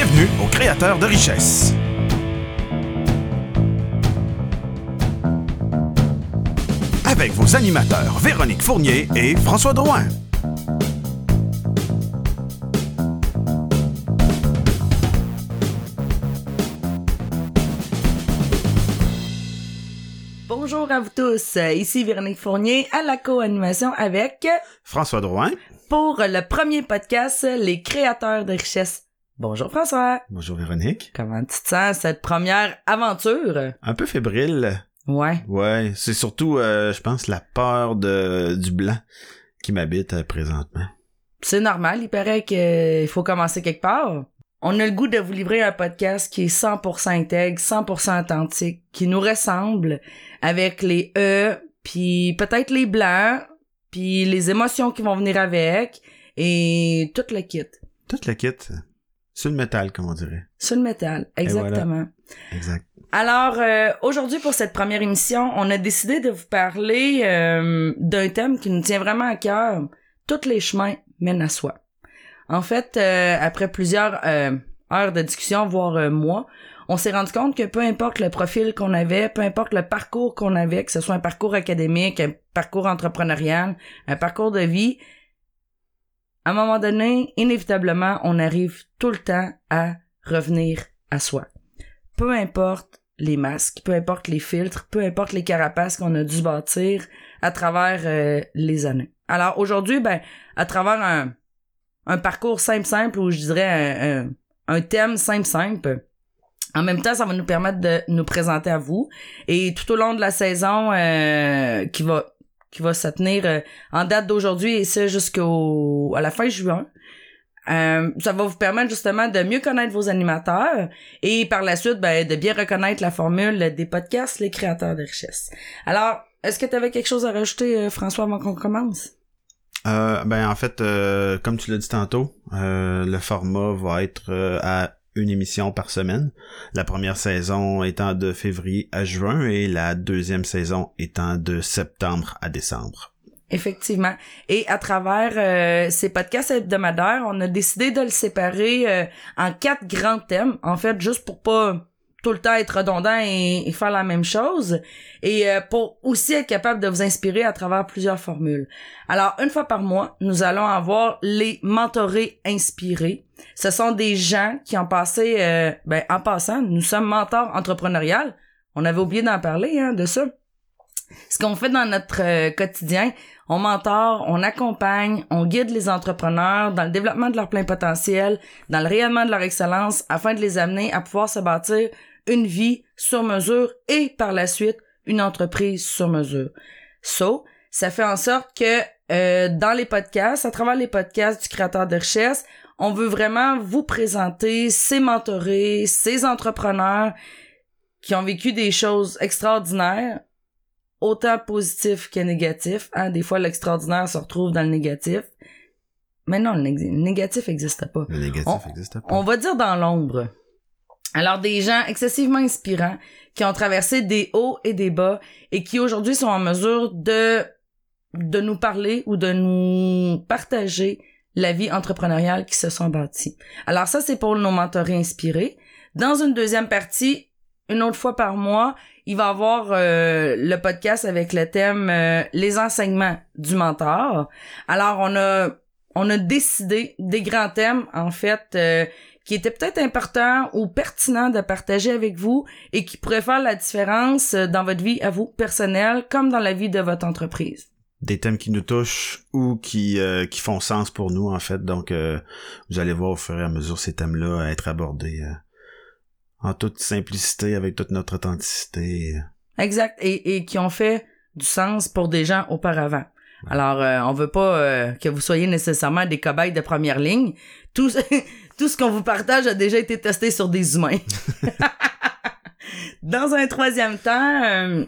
Bienvenue aux créateurs de richesse. Avec vos animateurs Véronique Fournier et François Drouin. Bonjour à vous tous, ici Véronique Fournier à la co-animation avec François Drouin. pour le premier podcast Les créateurs de richesse. Bonjour François, Bonjour Véronique. comment tu te sens cette première aventure? Un peu fébrile. Ouais, Ouais, c'est surtout, euh, je pense, la peur de, du blanc qui m'habite euh, présentement. c'est normal, il paraît qu'il faut commencer quelque part. On a le goût de vous livrer un podcast qui est 100% intègre, 100% authentique, qui nous ressemble avec les E, puis peut-être les blancs, puis les émotions qui vont venir avec et tout le kit. Tout le kit. Sur le métal, comme on dirait. Sur le métal, exactement. Exact. Alors, euh, aujourd'hui, pour cette première émission, on a décidé de vous parler euh, d'un thème qui nous tient vraiment à cœur. Tous les chemins mènent à soi. En fait, euh, après plusieurs euh, heures de discussion, voire euh, mois, on s'est rendu compte que peu importe le profil qu'on avait, peu importe le parcours qu'on avait, que ce soit un parcours académique, un parcours entrepreneurial, un parcours de vie, à un moment donné, inévitablement, on arrive tout le temps à revenir à soi. Peu importe les masques, peu importe les filtres, peu importe les carapaces qu'on a dû bâtir à travers euh, les années. Alors aujourd'hui, ben, à travers un, parcours simple simple ou je dirais un, un, un thème simple simple, en même temps, ça va nous permettre de nous présenter à vous. Et tout au long de la saison euh, qui va qui va se tenir euh, en date d'aujourd'hui et ça jusqu'au à la fin juin. Euh, ça va vous permettre justement de mieux connaître vos animateurs et par la suite ben, de bien reconnaître la formule des podcasts Les créateurs de richesse. Alors, est-ce que tu avais quelque chose à rajouter, euh, François, avant qu'on commence? Euh, ben en fait, euh, comme tu l'as dit tantôt, euh, le format va être euh, à une émission par semaine. La première saison étant de février à juin et la deuxième saison étant de septembre à décembre. Effectivement. Et à travers euh, ces podcasts hebdomadaires, on a décidé de le séparer euh, en quatre grands thèmes, en fait, juste pour pas tout le temps être redondant et, et faire la même chose, et euh, pour aussi être capable de vous inspirer à travers plusieurs formules. Alors, une fois par mois, nous allons avoir les mentorés inspirés. Ce sont des gens qui ont passé, euh, ben, en passant, nous sommes mentors entrepreneuriales. On avait oublié d'en parler, hein, de ça. Ce qu'on fait dans notre euh, quotidien, on mentor, on accompagne, on guide les entrepreneurs dans le développement de leur plein potentiel, dans le rayonnement de leur excellence, afin de les amener à pouvoir se bâtir une vie sur mesure et par la suite une entreprise sur mesure. So, ça fait en sorte que euh, dans les podcasts, à travers les podcasts du créateur de richesse, on veut vraiment vous présenter ces mentorés, ces entrepreneurs qui ont vécu des choses extraordinaires, autant positif que négatif. Hein? Des fois, l'extraordinaire se retrouve dans le négatif. Mais non, le, nég- le négatif n'existe pas. Le négatif n'existe pas. On va dire dans l'ombre. Alors, des gens excessivement inspirants qui ont traversé des hauts et des bas et qui aujourd'hui sont en mesure de, de nous parler ou de nous partager la vie entrepreneuriale qui se sont bâtis. Alors ça, c'est pour nos mentorés inspirés. Dans une deuxième partie, une autre fois par mois, il va avoir euh, le podcast avec le thème euh, les enseignements du mentor. Alors on a on a décidé des grands thèmes en fait euh, qui étaient peut-être importants ou pertinents de partager avec vous et qui pourraient faire la différence dans votre vie à vous personnelle comme dans la vie de votre entreprise. Des thèmes qui nous touchent ou qui, qui font sens pour nous, en fait. Donc, vous allez voir au fur et à mesure ces thèmes-là être abordés en toute simplicité, avec toute notre authenticité. Exact et, et qui ont fait du sens pour des gens auparavant. Alors, euh, on veut pas euh, que vous soyez nécessairement des cobayes de première ligne. Tout, tout ce qu'on vous partage a déjà été testé sur des humains. Dans un troisième temps, euh,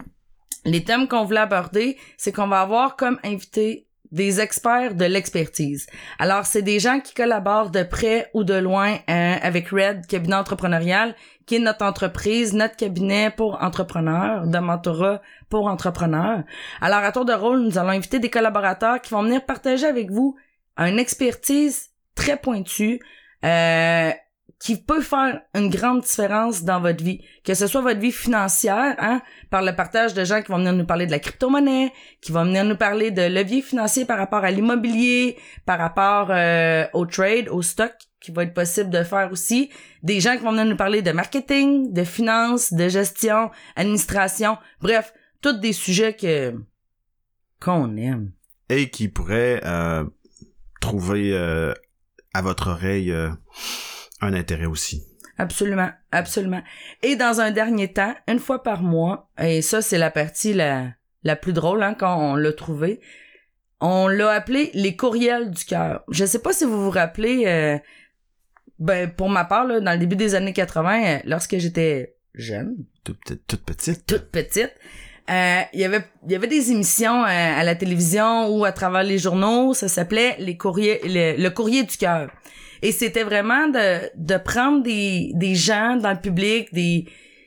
les thèmes qu'on voulait aborder, c'est qu'on va avoir comme invité des experts de l'expertise. Alors, c'est des gens qui collaborent de près ou de loin euh, avec Red, cabinet entrepreneurial, qui est notre entreprise, notre cabinet pour entrepreneurs, de mentorat pour entrepreneurs. Alors, à tour de rôle, nous allons inviter des collaborateurs qui vont venir partager avec vous une expertise très pointue, euh, qui peut faire une grande différence dans votre vie. Que ce soit votre vie financière, hein, par le partage de gens qui vont venir nous parler de la crypto-monnaie, qui vont venir nous parler de levier financier par rapport à l'immobilier, par rapport euh, au trade, au stock, qui va être possible de faire aussi. Des gens qui vont venir nous parler de marketing, de finance, de gestion, administration. Bref, tous des sujets que qu'on aime. Et qui pourraient euh, trouver euh, à votre oreille euh, un intérêt aussi. Absolument, absolument. Et dans un dernier temps, une fois par mois, et ça c'est la partie la, la plus drôle hein, quand on l'a trouvé, on l'a appelé les courriels du cœur. Je sais pas si vous vous rappelez, euh, ben pour ma part, là, dans le début des années 80, euh, lorsque j'étais jeune, Toute, toute petite. toute petite, euh, il y avait il y avait des émissions euh, à la télévision ou à travers les journaux, ça s'appelait les courriers le, le courrier du cœur. Et c'était vraiment de de prendre des des gens dans le public, des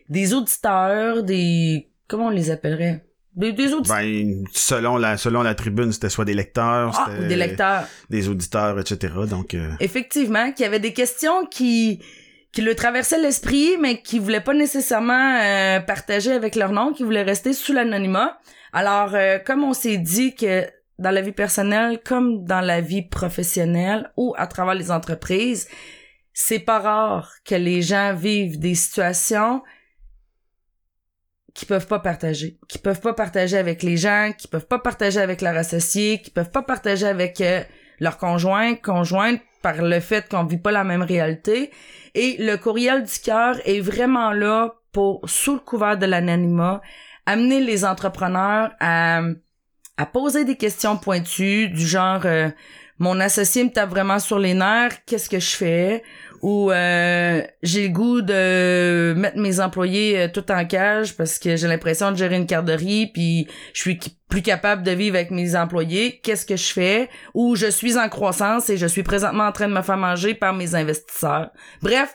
des auditeurs, des comment on les appellerait? Des, des auditeurs, Ben, selon la, selon la tribune, c'était soit des lecteurs, ah, c'était des lecteurs. des auditeurs, etc. Donc, euh, Effectivement, qu'il y avait des questions qui qui le traversaient l'esprit, mais qui voulaient pas nécessairement euh, partager avec leur nom, qui voulaient rester sous l'anonymat. Alors, euh, comme on s'est dit que dans la vie personnelle, comme dans la vie professionnelle ou à travers les entreprises, c'est pas rare que les gens vivent des situations qui peuvent pas partager, qui peuvent pas partager avec les gens, qui peuvent pas partager avec leurs associés, qui peuvent pas partager avec euh, leur conjoint, conjointe par le fait qu'on vit pas la même réalité. Et le courriel du cœur est vraiment là pour, sous le couvert de l'anonymat, amener les entrepreneurs à, à poser des questions pointues du genre euh, mon associé me tape vraiment sur les nerfs, qu'est-ce que je fais? Ou euh, j'ai le goût de mettre mes employés euh, tout en cage parce que j'ai l'impression de gérer une garderie puis je suis plus capable de vivre avec mes employés. Qu'est-ce que je fais? Ou je suis en croissance et je suis présentement en train de me faire manger par mes investisseurs. Bref,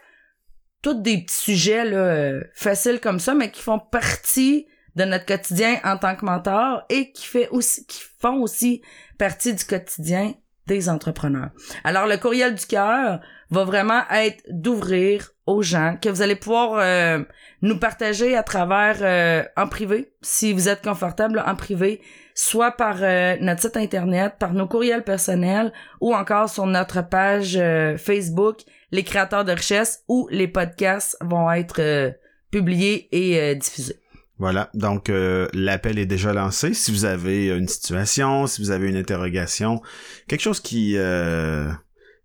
tous des petits sujets là, euh, faciles comme ça, mais qui font partie de notre quotidien en tant que mentor et qui fait aussi qui font aussi partie du quotidien des entrepreneurs. Alors le courriel du cœur va vraiment être d'ouvrir aux gens que vous allez pouvoir euh, nous partager à travers euh, en privé si vous êtes confortable en privé soit par euh, notre site internet par nos courriels personnels ou encore sur notre page euh, Facebook les créateurs de richesse où les podcasts vont être publiés et diffusés. voilà. Donc, l'appel est déjà lancé. Si vous avez une situation, si vous avez une interrogation, quelque chose qui,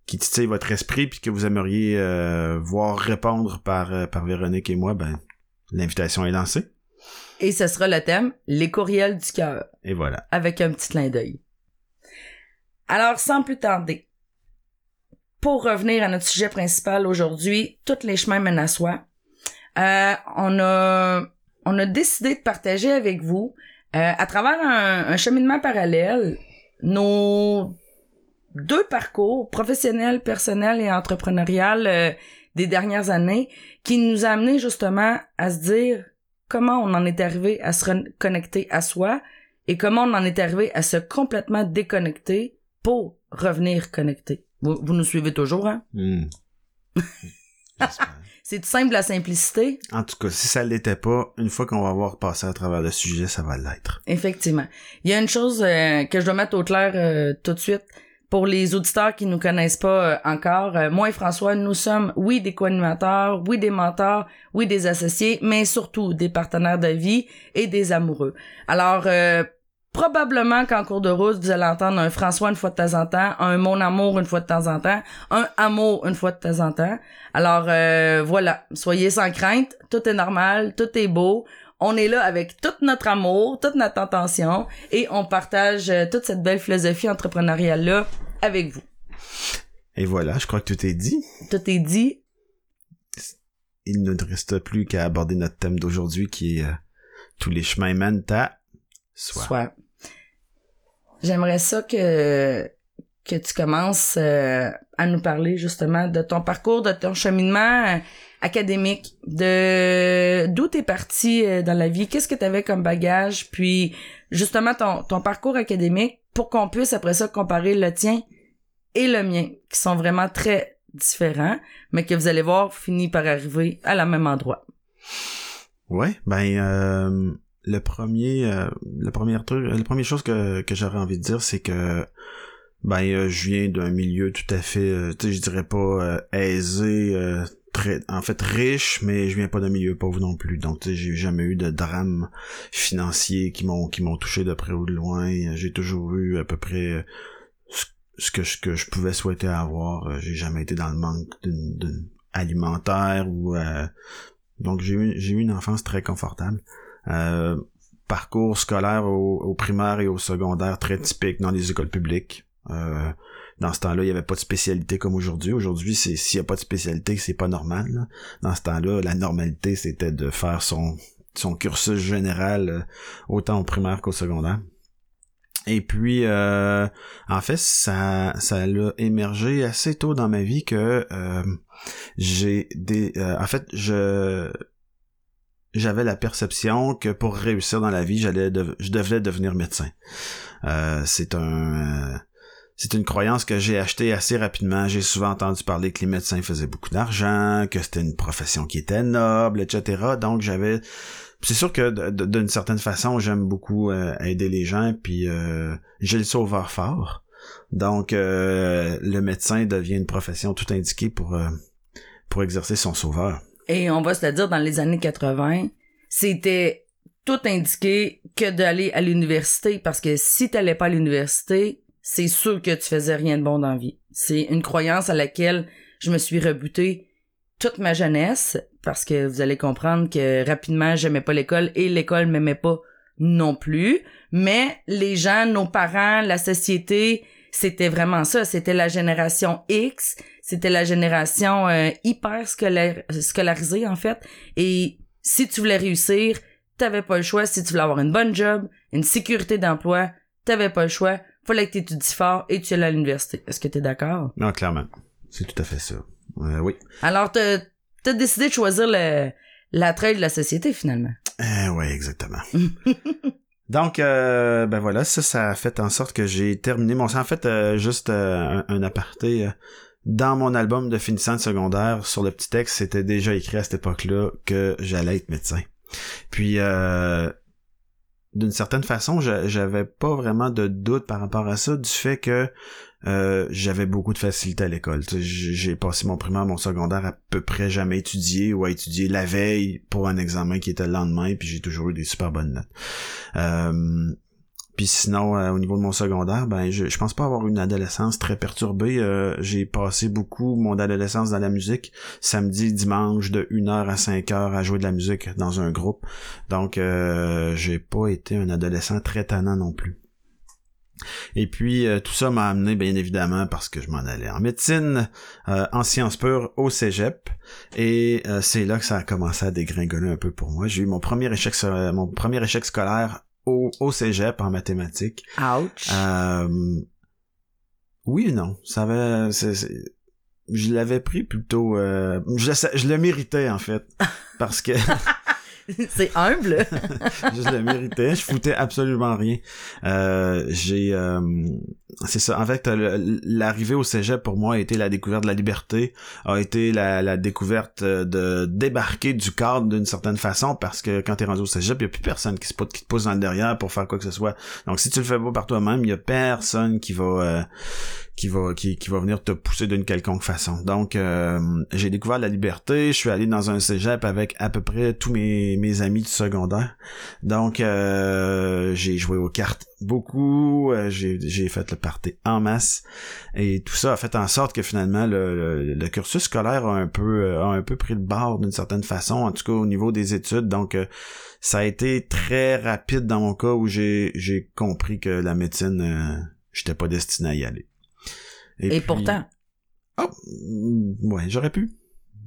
qui titille votre esprit puis que vous aimeriez euh, voir répondre par, euh, par Véronique et moi, ben, l'invitation est lancée. Et ce sera le thème les courriels du cœur. Et voilà. avec un petit clin d'œil. Alors, sans plus tarder, pour revenir à notre sujet principal aujourd'hui, tous les chemins mènent à soi. Euh, on a on a décidé de partager avec vous, euh, à travers un, un cheminement parallèle, nos deux parcours professionnels, personnels et entrepreneurial euh, des dernières années, qui nous a amené justement à se dire comment on en est arrivé à se reconnecter à soi, et comment on en est arrivé à se complètement déconnecter pour revenir connecté. Vous, vous nous suivez toujours, hein? Hmm. C'est simple la simplicité. En tout cas, si ça l'était pas, une fois qu'on va avoir passé à travers le sujet, ça va l'être. Effectivement. Il y a une chose euh, que je dois mettre au clair euh, tout de suite. Pour les auditeurs qui nous connaissent pas euh, encore, euh, moi et François, nous sommes, oui, des co-animateurs, oui, des mentors, oui, des associés, mais surtout des partenaires de vie et des amoureux. Alors, euh, probablement qu'en cours de route, vous allez entendre un François une fois de temps en temps, un mon amour une fois de temps en temps, un amour une fois de temps en temps. Alors, euh, voilà, soyez sans crainte, tout est normal, tout est beau. On est là avec tout notre amour, toute notre intention et on partage euh, toute cette belle philosophie entrepreneuriale-là avec vous. Et voilà, je crois que tout est dit. Tout est dit. Il ne nous reste plus qu'à aborder notre thème d'aujourd'hui qui est euh, tous les chemins mènent à soi. Soit. J'aimerais ça que que tu commences euh, à nous parler justement de ton parcours, de ton cheminement académique, de d'où t'es parti euh, dans la vie, qu'est-ce que t'avais comme bagage, puis justement ton ton parcours académique pour qu'on puisse après ça comparer le tien et le mien, qui sont vraiment très différents, mais que vous allez voir finit par arriver à la même endroit. Ouais, ben euh, le premier euh, le premier truc la première chose que, que j'aurais envie de dire c'est que ben euh, je viens d'un milieu tout à fait euh, tu je dirais pas aisé en fait riche mais je viens pas d'un milieu pauvre non plus donc j'ai jamais eu de drame financier qui m'ont qui m'ont touché de près ou de loin j'ai toujours eu à peu près ce, que je pouvais souhaiter avoir j'ai jamais été dans le manque d'une alimentaire ou donc j'ai eu, j'ai eu une enfance très confortable. Euh, parcours scolaire au, au, primaire et au secondaire très typique dans les écoles publiques. Euh, dans ce temps-là, il n'y avait pas de spécialité comme aujourd'hui. Aujourd'hui, c'est s'il n'y a pas de spécialité, c'est pas normal. Dans ce temps-là, la normalité, c'était de faire son, son cursus général euh, autant au primaire qu'au secondaire. Et puis, euh, en fait, ça, ça a émergé assez tôt dans ma vie que euh, j'ai des, euh, en fait, je, j'avais la perception que pour réussir dans la vie, j'allais, je devais devenir médecin. c'est un, c'est une croyance que j'ai achetée assez rapidement. J'ai souvent entendu parler que les médecins faisaient beaucoup d'argent, que c'était une profession qui était noble, etc. Donc j'avais c'est sûr que d'une certaine façon, j'aime beaucoup euh, aider les gens, puis euh, j'ai le sauveur fort. Donc, euh, le médecin devient une profession tout indiquée pour, pour exercer son sauveur. Et on va se dire, dans les années 80, c'était tout indiqué que d'aller à l'université, parce que si t'allais pas à l'université, c'est sûr que tu faisais rien de bon dans la vie. C'est une croyance à laquelle je me suis rebutée toute ma jeunesse parce que vous allez comprendre que rapidement j'aimais pas l'école et l'école m'aimait pas non plus. Mais les gens nos parents la société c'était vraiment ça. C'était la génération X. C'était la génération euh, hyper scolarisée en fait. Et si tu voulais réussir t'avais pas le choix. Si tu voulais avoir une bonne job une sécurité d'emploi t'avais pas le choix fallait que t'étudies fort et tu allais à l'université est-ce que t'es d'accord? Non clairement c'est tout à fait ça euh, oui. Alors, t'as as décidé de choisir le, la trail de la société, finalement. Euh, oui, exactement. Donc, euh, ben voilà, ça, ça a fait en sorte que j'ai terminé mon... En fait, euh, juste un, aparté. dans mon album de finissant de secondaire, sur le petit texte, c'était déjà écrit à cette époque-là que j'allais être médecin. Puis, d'une certaine façon, j'avais pas vraiment de doute par rapport à ça, du fait que euh, j'avais beaucoup de facilité à l'école. J'ai passé mon primaire, mon secondaire à peu près jamais étudié ou à étudier la veille pour un examen qui était le lendemain, puis j'ai toujours eu des super bonnes notes. Euh, puis sinon, euh, au niveau de mon secondaire, ben je, je pense pas avoir une adolescence très perturbée. Euh, j'ai passé beaucoup mon adolescence dans la musique. Samedi, dimanche, de 1h à 5h à jouer de la musique dans un groupe. Donc j'ai pas été un adolescent très tannant non plus. Et puis euh, tout ça m'a amené bien évidemment parce que je m'en allais en médecine, euh, en sciences pures au cégep, et euh, c'est là que ça a commencé à dégringoler un peu pour moi. J'ai eu mon premier échec mon premier échec scolaire au, au cégep en mathématiques. Ouch. oui et non, ça avait, je l'avais pris plutôt, je, je le méritais en fait, parce que c'est humble. je le méritais. Je foutais absolument rien. Euh, j'ai, euh, c'est ça. En fait, l'arrivée au cégep pour moi a été la découverte de la liberté, a été la, découverte de débarquer du cadre d'une certaine façon, parce que quand t'es rendu au cégep, y a plus personne qui se qui te pousse dans le derrière pour faire quoi que ce soit. Donc, si tu le fais pas par toi-même, y a personne qui va euh, qui va qui, qui va venir te pousser d'une quelconque façon. Donc euh, j'ai découvert la liberté, je suis allé dans un cégep avec à peu près tous mes, mes amis du secondaire. Donc euh, j'ai joué aux cartes beaucoup, euh, j'ai, fait le party en masse et tout ça a fait en sorte que finalement le, le, cursus scolaire a un peu a un peu pris le bord d'une certaine façon, en tout cas au niveau des études. Donc ça a été très rapide dans mon cas où j'ai j'ai compris que la médecine j'étais pas destiné à y aller. Et, pourtant? Oh, ouais, j'aurais pu.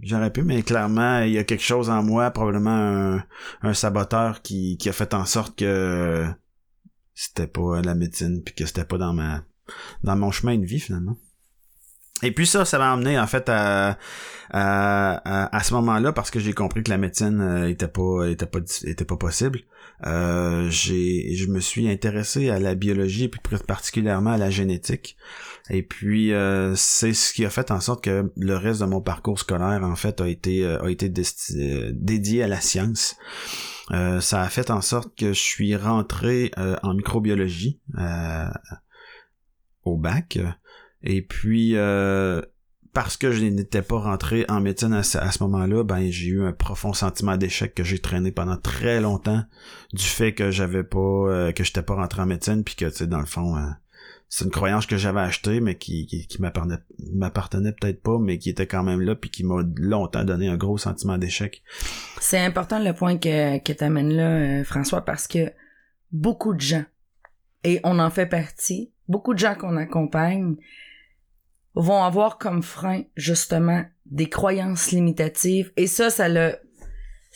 J'aurais pu, mais clairement, il y a quelque chose en moi, probablement un, saboteur qui, a fait en sorte que c'était pas la médecine, puis que c'était pas dans ma dans mon chemin de vie finalement. Et puis ça, ça m'a amené en fait à, à, à, ce moment-là parce que j'ai compris que la médecine euh, était pas était pas était pas possible. Euh, j'ai je me suis intéressé à la biologie puis particulièrement à la génétique. Et puis euh, c'est ce qui a fait en sorte que le reste de mon parcours scolaire en fait a été euh, a été dédié à la science. ça a fait en sorte que je suis rentré en microbiologie au bac. Et puis parce que je n'étais pas rentré en médecine à ce, moment-là, ben j'ai eu un profond sentiment d'échec que j'ai traîné pendant très longtemps du fait que j'avais pas euh, que j'étais pas rentré en médecine puis que tu sais dans le fond euh, c'est une croyance que j'avais achetée mais qui qui, qui m'appartenait peut-être pas mais qui était quand même là puis qui m'a longtemps donné un gros sentiment d'échec. C'est important le point que que t'amènes là euh, François parce que beaucoup de gens et on en fait partie, beaucoup de gens qu'on accompagne vont avoir comme frein justement des croyances limitatives et ça ça le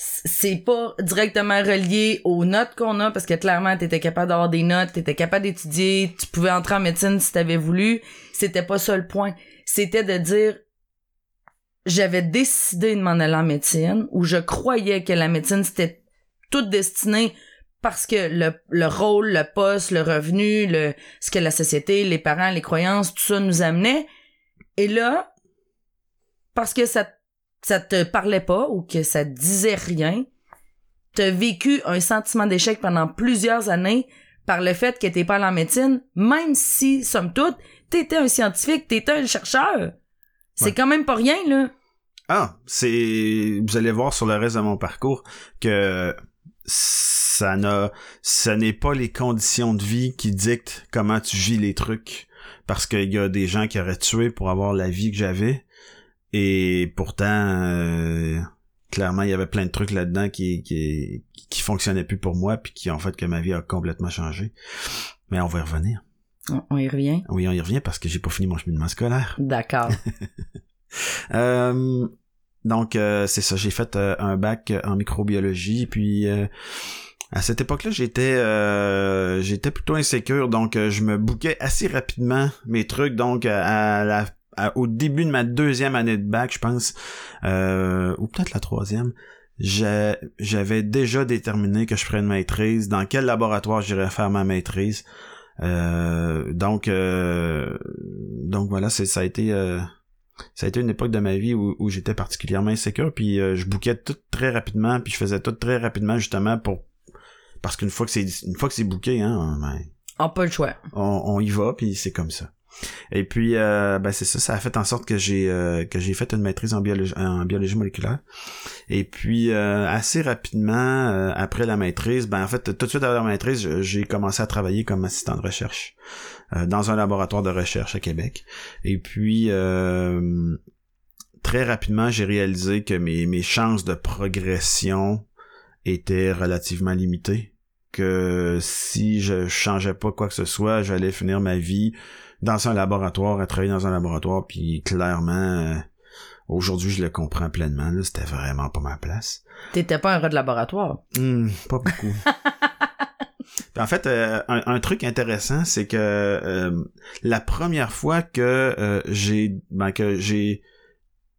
c'est pas directement relié aux notes qu'on a parce que clairement t'étais capable d'avoir des notes t'étais capable d'étudier tu pouvais entrer en médecine si t'avais voulu. C'était pas ça le point. C'était de dire j'avais décidé de m'en aller en médecine ou je croyais que la médecine c'était toute destinée parce que le, le rôle, le poste, le revenu, le ce que la société, les parents, les croyances, tout ça nous amenait, et là, parce que ça, ça te parlait pas ou que ça disait rien, t'as vécu un sentiment d'échec pendant plusieurs années par le fait que t'es pas en médecine, même si, somme toute, t'étais un scientifique, t'étais un chercheur. C'est quand même pas rien, là. Ah, c'est, vous allez voir sur le reste de mon parcours que ça n'a, ça n'est pas les conditions de vie qui dictent comment tu vis les trucs parce qu'il y a des gens qui auraient tué pour avoir la vie que j'avais. Et pourtant, euh, clairement, il y avait plein de trucs là-dedans qui, qui, qui fonctionnaient plus pour moi, puis qui ont fait que ma vie a complètement changé. Mais on va y revenir. On, y revient? Oui, on y revient parce que j'ai pas fini mon cheminement scolaire. D'accord. euh, donc, euh, c'est ça, j'ai fait euh, un bac en microbiologie, puis à cette époque-là, j'étais euh, j'étais plutôt insécure, donc euh, je me bouquais assez rapidement mes trucs. Donc à la au début de ma deuxième année de bac, je pense, euh, ou peut-être la troisième, j'avais déjà déterminé que je ferais une maîtrise, dans quel laboratoire j'irais faire ma maîtrise? donc donc voilà, ça a été ça a été une époque de ma vie où, où j'étais particulièrement insécure, puis je bouquais tout très rapidement, puis je faisais tout très rapidement justement pour parce qu'une fois que c'est une fois que c'est bouqué, hein, ben, on pas le choix. On, y va, puis c'est comme ça. Et puis euh, ben c'est ça, ça a fait en sorte que j'ai euh, que j'ai fait une maîtrise en biologie en biologie moléculaire. Et puis euh, assez rapidement après la maîtrise, ben en fait tout de suite après la maîtrise, j'ai commencé à travailler comme assistant de recherche dans un laboratoire de recherche à Québec. Et puis très rapidement, j'ai réalisé que mes mes chances de progression étaient relativement limitées que si je changeais pas quoi que ce soit, j'allais finir ma vie dans un laboratoire, à travailler dans un laboratoire, puis clairement, euh, aujourd'hui, je le comprends pleinement, c'était vraiment pas ma place. T'étais pas un rat de laboratoire? Hmm, pas beaucoup. en fait, euh, un, truc intéressant, c'est que euh, la première fois que j'ai ben, que j'ai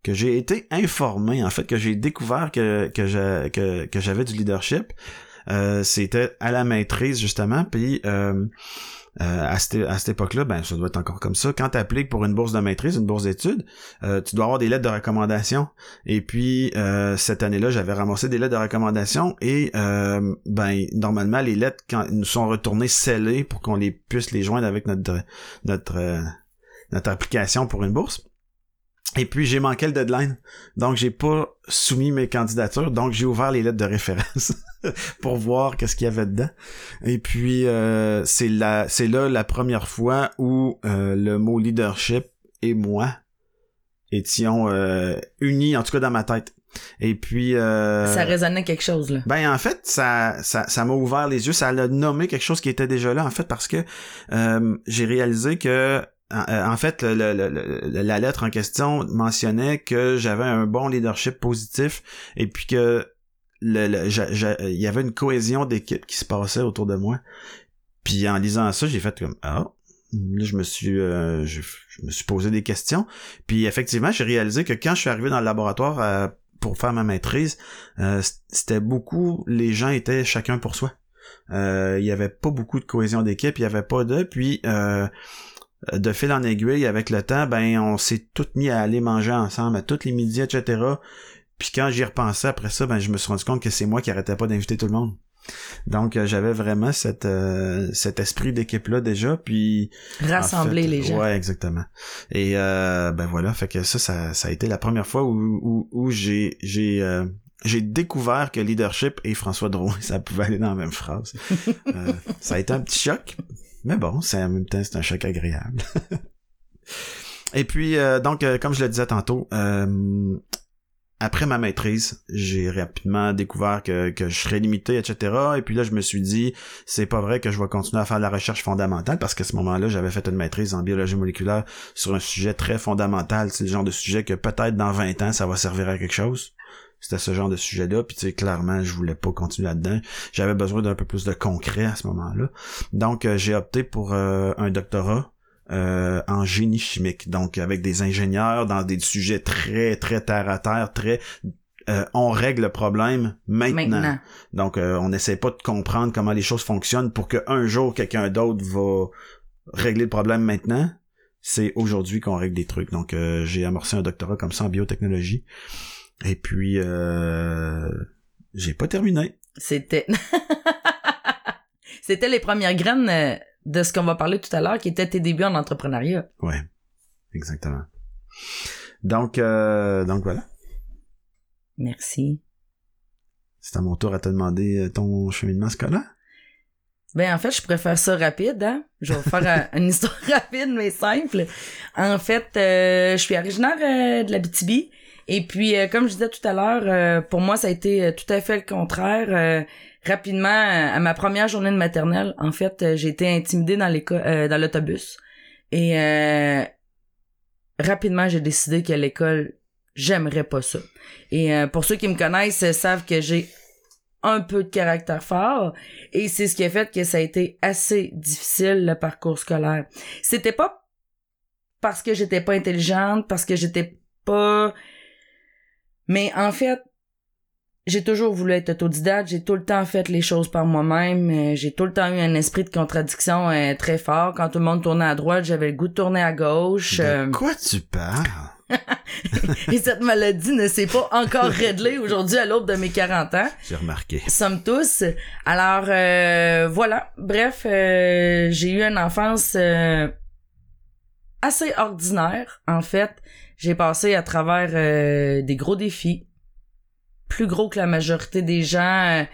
que j'ai été informé, en fait, que j'ai découvert que, que, que, que j'avais du leadership, euh, c'était à la maîtrise justement, puis euh, euh, à cette, à cette époque-là, ben ça doit être encore comme ça. Quand tu appliques pour une bourse de maîtrise, une bourse d'études, tu dois avoir des lettres de recommandation. Et puis cette année-là, j'avais ramassé des lettres de recommandation et ben normalement les lettres quand nous sont retournées scellées pour qu'on les puisse les joindre avec notre notre notre application pour une bourse. Et puis j'ai manqué le deadline. Donc j'ai pas soumis mes candidatures. Donc j'ai ouvert les lettres de référence pour voir qu'est-ce qu'il y avait dedans. Et puis euh, c'est la c'est là la première fois où euh, le mot leadership et moi étions euh, unis, en tout cas dans ma tête. Et puis ça résonnait quelque chose là. Ben en fait ça ça ça m'a ouvert les yeux, ça a nommé quelque chose qui était déjà là en fait parce que j'ai réalisé que euh, en fait, la lettre en question mentionnait que j'avais un bon leadership positif et puis que il y avait une cohésion d'équipe qui se passait autour de moi. Puis en lisant ça, j'ai fait comme ah là, je me suis, euh, je, me suis posé des questions. Puis effectivement, j'ai réalisé que quand je suis arrivé dans le laboratoire euh, pour faire ma maîtrise, euh, c'était beaucoup, les gens étaient chacun pour soi. Euh, il y avait pas beaucoup de cohésion d'équipe, il y avait pas de, puis euh, de fil en aiguille avec le temps, ben on s'est tous mis à aller manger ensemble à tous les midis, etc. Puis quand j'y repensais après ça, ben je me suis rendu compte que c'est moi qui arrêtais pas d'inviter tout le monde. Donc euh, j'avais vraiment cette euh, cet esprit d'équipe là déjà puis rassembler en fait, les gens. Ouais, exactement. Et euh, ben voilà, fait que ça, ça ça a été la première fois où où, où j'ai j'ai euh, j'ai découvert que leadership et François Drouin, ça pouvait aller dans la même phrase. Euh, ça a été un petit choc, mais bon, c'est en même temps c'est un choc agréable. et puis euh, donc euh, comme je le disais tantôt, euh, après ma maîtrise, j'ai rapidement découvert que, que je serais limité, etc. Et puis là, je me suis dit, c'est pas vrai que je vais continuer à faire la recherche fondamentale parce qu'à ce moment-là, j'avais fait une maîtrise en biologie moléculaire sur un sujet très fondamental. C'est le genre de sujet que peut-être dans 20 ans, ça va servir à quelque chose. C'était ce genre de sujet-là, puis tu sais, clairement, je voulais pas continuer là-dedans. J'avais besoin d'un peu plus de concret à ce moment-là. Donc, euh, j'ai opté pour euh, un doctorat euh, en génie chimique, donc avec des ingénieurs dans des sujets très très terre à terre, très euh, on règle le problème maintenant. Maintenant. Donc euh, on n'essaie pas de comprendre comment les choses fonctionnent pour qu'un jour quelqu'un d'autre va régler le problème maintenant. C'est aujourd'hui qu'on règle des trucs. Donc euh, j'ai amorcé un doctorat comme ça en biotechnologie. Et puis euh, j'ai pas terminé. C'était C'était les premières graines euh, de ce qu'on va parler tout à l'heure qui étaient tes débuts en entrepreneuriat. Ouais, exactement. Donc euh, donc voilà. Merci. C'est à mon tour à te demander euh, ton cheminement scolaire. Ben en fait, je préfère ça rapide, hein. Je vais faire un- une histoire rapide mais simple. En fait, euh, je suis originaire euh, de la BTB et puis euh, comme je disais tout à l'heure, euh, pour moi ça a été euh, tout à fait le contraire. Euh, rapidement, à ma première journée de maternelle, en fait, euh, j'ai été intimidée dans l'école, euh, dans l'autobus et rapidement j'ai décidé qu'à l'école j'aimerais pas ça. Et pour ceux qui me connaissent savent que j'ai un peu de caractère fort et c'est ce qui a fait que ça a été assez difficile le parcours scolaire. C'était pas parce que j'étais pas intelligente, parce que j'étais pas mais en fait j'ai toujours voulu être autodidacte, j'ai tout le temps fait les choses par moi-même, euh, j'ai tout le temps eu un esprit de contradiction euh, très fort. Quand tout le monde tournait à droite, j'avais le goût de tourner à gauche. De euh, quoi tu parles? et cette maladie ne s'est pas encore réglée aujourd'hui à l'aube de mes 40 ans. J'ai remarqué. sommes tous. Alors euh, voilà, bref, j'ai eu une enfance euh, assez ordinaire en fait. J'ai passé à travers euh, des gros défis, plus gros que la majorité des gens euh,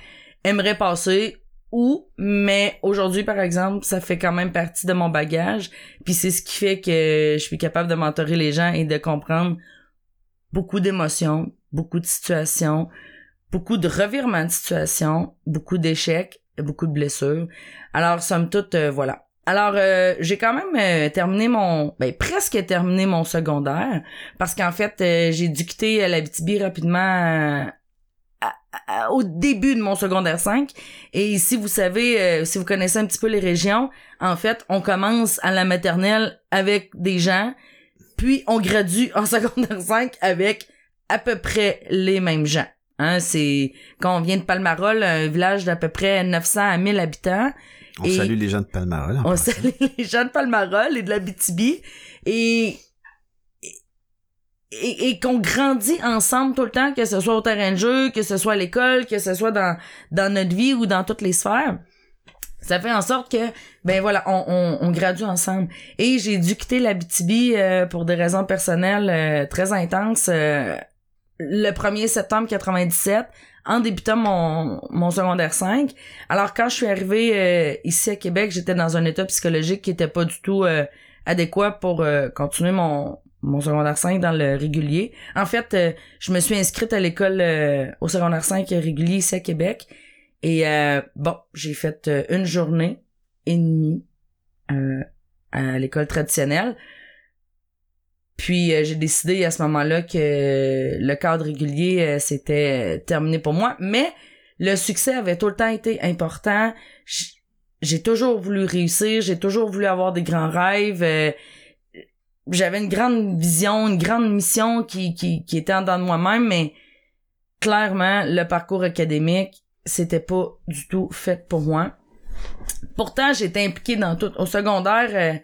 aimeraient passer ou mais aujourd'hui par exemple, ça fait quand même partie de mon bagage, puis c'est ce qui fait que je suis capable de mentorer les gens et de comprendre beaucoup d'émotions, beaucoup de situations, beaucoup de revirements de situation, beaucoup d'échecs, beaucoup de blessures. Alors, somme toute, euh, voilà. Alors, euh, j'ai quand même euh, terminé mon... Ben, presque terminé mon secondaire, parce qu'en fait, euh, j'ai dû quitter euh, l'Abitibi rapidement euh, au début de mon secondaire 5. Et si vous savez, euh, si vous connaissez un petit peu les régions, en fait, on commence à la maternelle avec des gens, puis on gradue en secondaire 5 avec à peu près les mêmes gens. Hein, c'est quand on vient de Palmarol, un village d'à peu près 900 à 1000 habitants. On Et- salue les gens de Palmarol. On passant. salue les gens de Palmarol et de la BTB et et, et qu'on grandit ensemble tout le temps, que ce soit au terrain de jeu, que ce soit à l'école, que ce soit dans dans notre vie ou dans toutes les sphères. Ça fait en sorte que ben voilà, on, on, on gradue ensemble. Et j'ai dû quitter la BTB euh, pour des raisons personnelles euh, très intenses euh, le 1er septembre 97 en débutant mon, mon secondaire 5. Alors quand je suis arrivée euh, ici à Québec, j'étais dans un état psychologique qui était pas du tout euh, adéquat pour euh, continuer mon mon secondaire 5 dans le régulier. En fait, je me suis inscrite à l'école au secondaire 5 régulier ici à Québec. Et bon, j'ai fait une journée et demie à l'école traditionnelle. Puis euh, j'ai décidé à ce moment-là que le cadre régulier euh, c'était terminé pour moi, mais le succès avait tout le temps été important. J'ai toujours voulu réussir, j'ai toujours voulu avoir des grands rêves. euh, j'avais une grande vision, une grande mission qui, qui, qui était en dedans de moi-même, mais clairement, le parcours académique, c'était pas du tout fait pour moi. Pourtant, j'étais impliquée dans tout. Au secondaire, euh,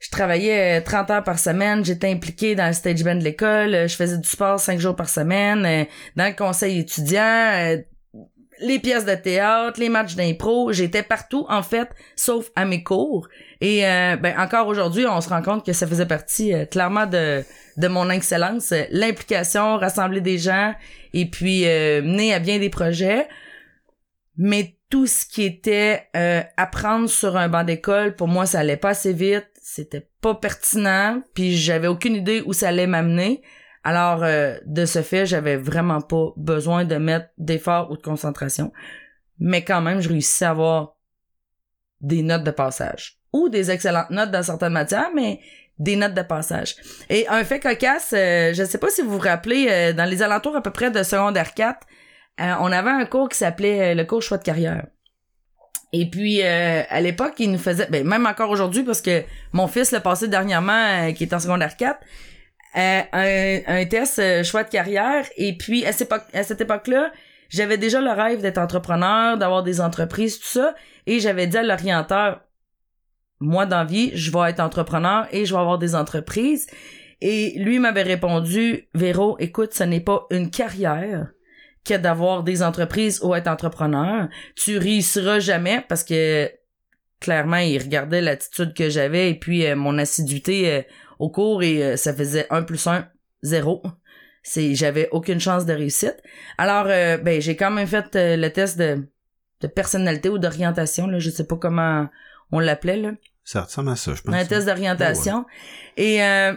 je travaillais euh, 30 heures par semaine, j'étais impliquée dans le stage band de l'école, euh, je faisais du sport 5 jours par semaine, euh, dans le conseil étudiant, euh, les pièces de théâtre, les matchs d'impro, j'étais partout en fait, sauf à mes cours. Et euh, ben encore aujourd'hui, on se rend compte que ça faisait partie euh, clairement de de mon excellence, euh, l'implication, rassembler des gens et puis euh, mener à bien des projets. Mais tout ce qui était euh, apprendre sur un banc d'école, pour moi, ça allait pas assez vite, c'était pas pertinent, puis j'avais aucune idée où ça allait m'amener. Alors, euh, de ce fait, j'avais vraiment pas besoin de mettre d'effort ou de concentration. Mais quand même, je réussissais à avoir des notes de passage. Ou des excellentes notes dans certaines matières, mais des notes de passage. Et un fait cocasse, euh, je sais pas si vous vous rappelez, euh, dans les alentours à peu près de secondaire 4, euh, on avait un cours qui s'appelait le cours choix de carrière. Et puis euh, à l'époque, il nous faisait, ben, même encore aujourd'hui, parce que mon fils l'a passé dernièrement, euh, qui est en secondaire 4, euh, un, un test euh, choix de carrière. Et puis à cette, époque-là, j'avais déjà le rêve d'être entrepreneur, d'avoir des entreprises, tout ça. Et j'avais dit à l'orienteur, moi dans vie, je vais être entrepreneur et je vais avoir des entreprises. Et lui m'avait répondu, Véro, écoute, ce n'est pas une carrière que d'avoir des entreprises ou être entrepreneur. Tu réussiras jamais parce que clairement, il regardait l'attitude que j'avais et puis euh, mon assiduité euh, au cours et euh, ça faisait 1 plus 1, 0. C'est, j'avais aucune chance de réussite. Alors, euh, ben, j'ai quand même fait euh, le test de, de personnalité ou d'orientation, là, je sais pas comment on l'appelait, là. Ça ressemble à ça, je pense. Un test d'orientation. Et, euh,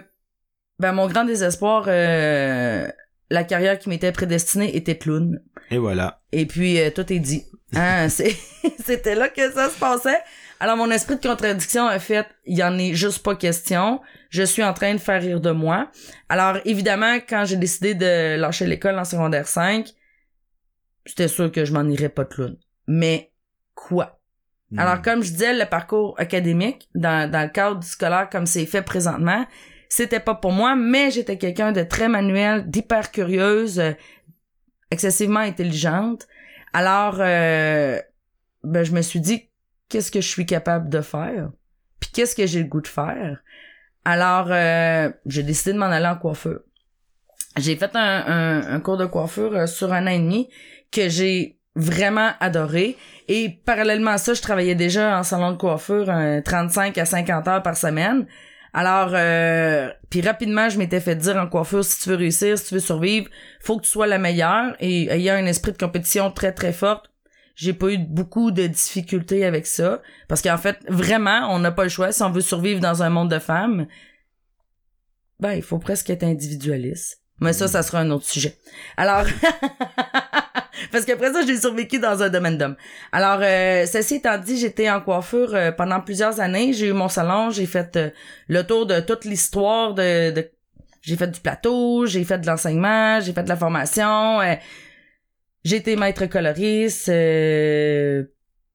ben, mon grand désespoir, euh, la carrière qui m'était prédestinée était clown. Et voilà. Et puis, euh, tout est dit. Hein, C'était là que ça se passait. Alors, mon esprit de contradiction a fait, il y en est juste pas question. Je suis en train de faire rire de moi. Alors, évidemment, quand j'ai décidé de lâcher l'école en secondaire 5, c'était sûr que je m'en irais pas de clown. Mais quoi? Hmm. Alors, comme je disais, le parcours académique, dans, dans le cadre du scolaire comme c'est fait présentement, c'était pas pour moi, mais j'étais quelqu'un de très manuel, d'hyper curieuse, euh, excessivement intelligente. Alors, euh, ben, je me suis dit, qu'est-ce que je suis capable de faire? Puis qu'est-ce que j'ai le goût de faire? Alors, euh, j'ai décidé de m'en aller en coiffeur. J'ai fait un, un, un cours de coiffure euh, sur un an et demi que j'ai vraiment adoré. Et parallèlement à ça, je travaillais déjà en salon de coiffure euh, 35 à 50 heures par semaine. Alors, euh, puis rapidement, je m'étais fait dire en coiffure, si tu veux réussir, si tu veux survivre, faut que tu sois la meilleure. Et ayant un esprit de compétition très, très forte, j'ai pas eu beaucoup de difficultés avec ça. Parce qu'en fait, vraiment, on n'a pas le choix. Si on veut survivre dans un monde de femmes, ben, il faut presque être individualiste. Mais ça, ça sera un autre sujet. Alors, parce qu'après ça, j'ai survécu dans un domaine d'hommes. Alors, euh, ceci étant dit, j'étais en coiffure euh, pendant plusieurs années. J'ai eu mon salon, j'ai fait euh, le tour de toute l'histoire de... de... J'ai fait du plateau, j'ai fait de l'enseignement, j'ai fait de la formation. euh, j'ai été maître coloriste. euh,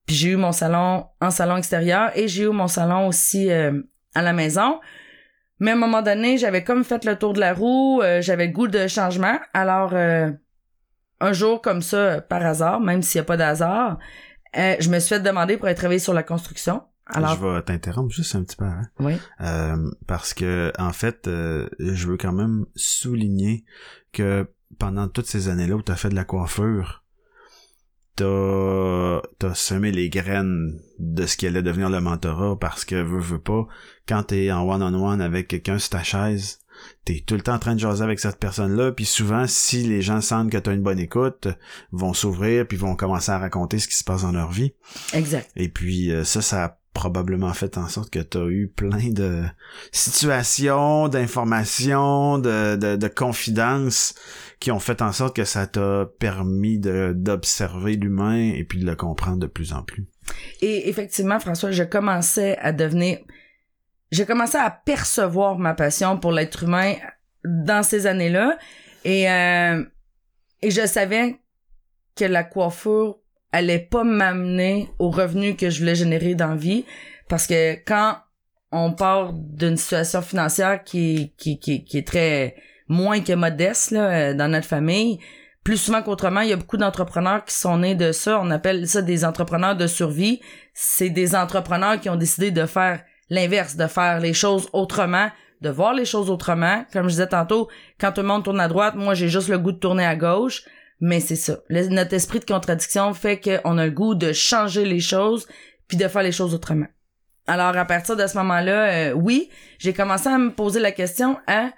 puis j'ai eu mon salon en salon extérieur et j'ai eu mon salon aussi à la maison. Mais à un moment donné, j'avais comme fait le tour de la roue, j'avais goût de changement. Alors, un jour comme ça, par hasard, même s'il n'y a pas d'hasard, euh, je me suis fait demander pour être travailler sur la construction. Alors, Je vais t'interrompre juste un petit peu avant. oui. Euh, parce que en fait, euh, je veux quand même souligner que pendant toutes ces années-là où t'as fait de la coiffure, t'as t'as semé les graines de ce qui allait devenir le mentorat parce que veux veux pas quand t'es en one on one avec quelqu'un sur ta chaise t'es tout le temps en train de jaser avec cette personne-là, puis souvent, si les gens sentent que t'as une bonne écoute, vont s'ouvrir, puis vont commencer à raconter ce qui se passe dans leur vie. Exact. Et puis euh, ça, ça a probablement fait en sorte que tu as eu plein de situations, d'informations, de, de, de confidences qui ont fait en sorte que ça t'a permis d'observer l'humain et puis de le comprendre de plus en plus. Et effectivement, François, je commençais à devenir... J'ai commencé à percevoir ma passion pour l'être humain dans ces années-là. Et, euh, et je savais que la coiffure allait pas m'amener au revenu que je voulais générer dans la vie parce que quand on part d'une situation financière qui, qui, qui, qui est très moins que modeste là, euh, dans notre famille, plus souvent qu'autrement, il y a beaucoup d'entrepreneurs qui sont nés de ça. On appelle ça des entrepreneurs de survie. C'est des entrepreneurs qui ont décidé de faire l'inverse, de faire les choses autrement, de voir les choses autrement. Comme je disais tantôt, quand tout le monde tourne à droite, moi j'ai juste le goût de tourner à gauche. Mais c'est ça. notre esprit de contradiction fait qu'on a le goût de changer les choses puis de faire les choses autrement. Alors à partir de ce moment-là, euh, oui, j'ai commencé à me poser la question à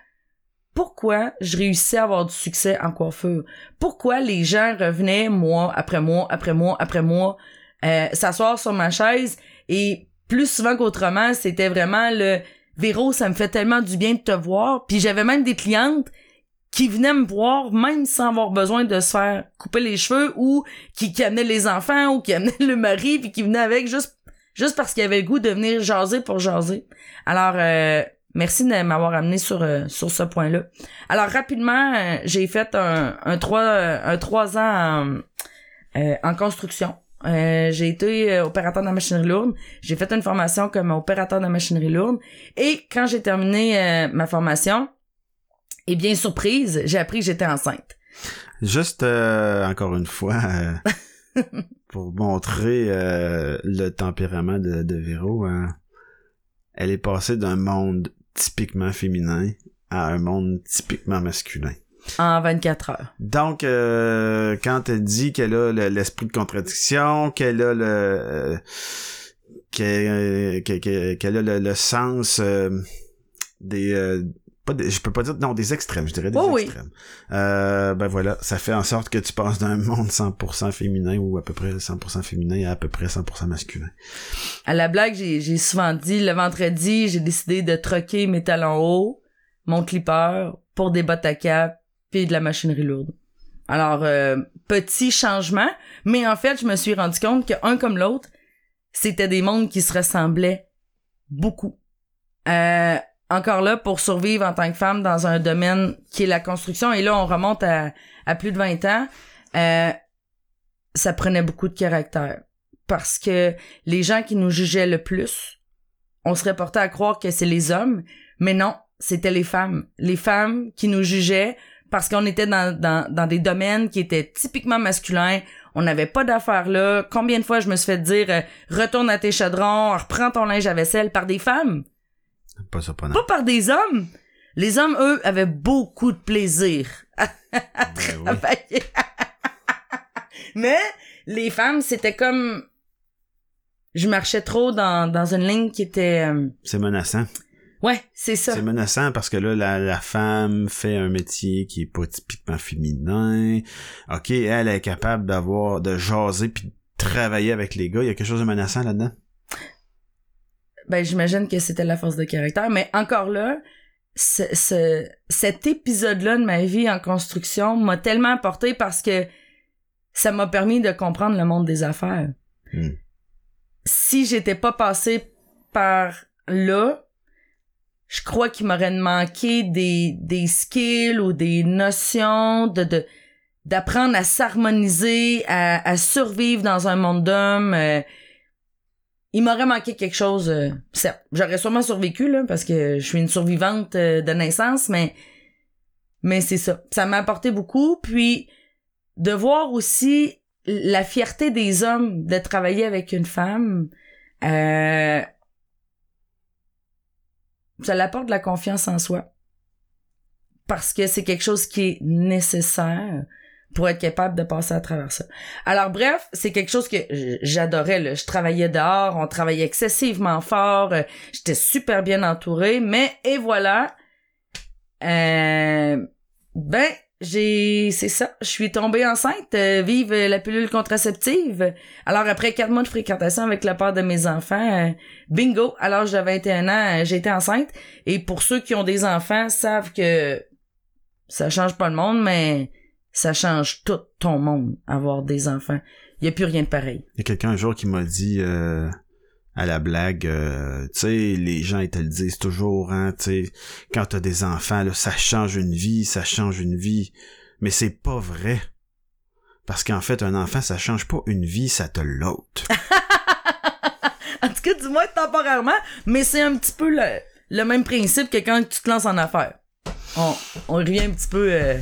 pourquoi je réussissais à avoir du succès en coiffure? Pourquoi les gens revenaient mois après mois après mois après mois euh, s'asseoir sur ma chaise et plus souvent qu'autrement, c'était vraiment le Véro, ça me fait tellement du bien de te voir. Puis j'avais même des clientes qui venaient me voir même sans avoir besoin de se faire couper les cheveux ou qui, qui amenaient les enfants ou qui amenaient le mari puis qui venaient avec juste juste parce qu'il avait le goût de venir jaser pour jaser. Alors euh, merci de m'avoir amené sur euh, sur ce point-là. Alors rapidement, euh, j'ai fait un un trois un trois ans en, en construction. J'ai été opérateur de la machinerie lourde. J'ai fait une formation comme opérateur de machinerie lourde. Et quand j'ai terminé ma formation, et bien surprise, j'ai appris que j'étais enceinte. Juste euh, encore une fois, euh, pour montrer euh, le tempérament de, de Véro, hein, elle est passée d'un monde typiquement féminin à un monde typiquement masculin. En 24 heures. Donc, quand elle dit qu'elle a l'esprit de contradiction, qu'elle a le... qu'elle a le, sens des je peux pas dire non des extrêmes je dirais des extrêmes. Euh, ben voilà ça fait en sorte que tu passes d'un monde 100% féminin ou à peu près 100% féminin à à peu près 100% masculin. À la blague j'ai souvent dit le vendredi j'ai décidé de troquer mes talons hauts mon clipper pour des bottes à cap puis de la machinerie lourde alors euh, petit changement mais en fait je me suis rendu compte que un comme l'autre c'était des mondes qui se ressemblaient beaucoup euh, encore là pour survivre en tant que femme dans un domaine qui est la construction. Et là, on remonte à, plus de 20 ans. Euh, ça prenait beaucoup de caractère. Parce que les gens qui nous jugeaient le plus, on serait porté à croire que c'est les hommes, mais non, c'était les femmes. Les femmes qui nous jugeaient parce qu'on était dans, dans, des domaines qui étaient typiquement masculins. On n'avait pas d'affaires là. Combien de fois je me suis fait dire euh, retourne à tes chaudrons, reprends ton linge à vaisselle par des femmes? Pas Pas par des hommes. Les hommes, eux, avaient beaucoup de plaisir à, ben travailler. Mais les femmes, c'était comme... Je marchais trop dans, dans une ligne qui était... Euh, c'est menaçant. Ouais, c'est ça. C'est menaçant parce que là, la, la, femme fait un métier qui est pas typiquement féminin. OK, elle est capable d'avoir, de jaser puis de travailler avec les gars. Il y a quelque chose de menaçant là-dedans? ben j'imagine que c'était la force de caractère, mais encore là, ce, cet épisode-là de ma vie en construction m'a tellement apporté parce que ça m'a permis de comprendre le monde des affaires. Hmm. Si j'étais pas passé par là, je crois qu'il m'aurait manqué des, des skills ou des notions de, de d'apprendre à s'harmoniser, à, à survivre dans un monde d'hommes. Euh, il m'aurait manqué quelque chose. Euh, certes, j'aurais sûrement survécu là parce que je suis une survivante euh, de naissance, mais mais c'est ça. Ça m'a apporté beaucoup. Puis de voir aussi la fierté des hommes de travailler avec une femme, euh, ça l'apporte de la confiance en soi parce que c'est quelque chose qui est nécessaire pour être capable de passer à travers ça. Alors bref, c'est quelque chose que j'adorais. Je travaillais dehors, on travaillait excessivement fort, euh, j'étais super bien entourée, mais et voilà. Euh, ben, j'ai c'est ça, je suis tombée enceinte, euh, vive la pilule contraceptive. Alors après quatre mois de fréquentation avec la part de mes enfants, euh, bingo, à l'âge de 21 ans, j'étais enceinte et pour ceux qui ont des enfants savent que ça change pas le monde mais ça change tout ton monde, avoir des enfants. Il y a plus rien de pareil. Il y a quelqu'un un jour qui m'a dit euh, à la blague, euh, tu sais, les gens ils te le disent toujours, hein, tu sais, quand t'as des enfants, là, ça change une vie, ça change une vie. Mais c'est pas vrai. Parce qu'en fait, un enfant, ça change pas une vie, ça te l'ôte. en tout cas, dis-moi temporairement, mais c'est un petit peu le, le, même principe que quand tu te lances en affaires. On, on revient un petit peu... Euh,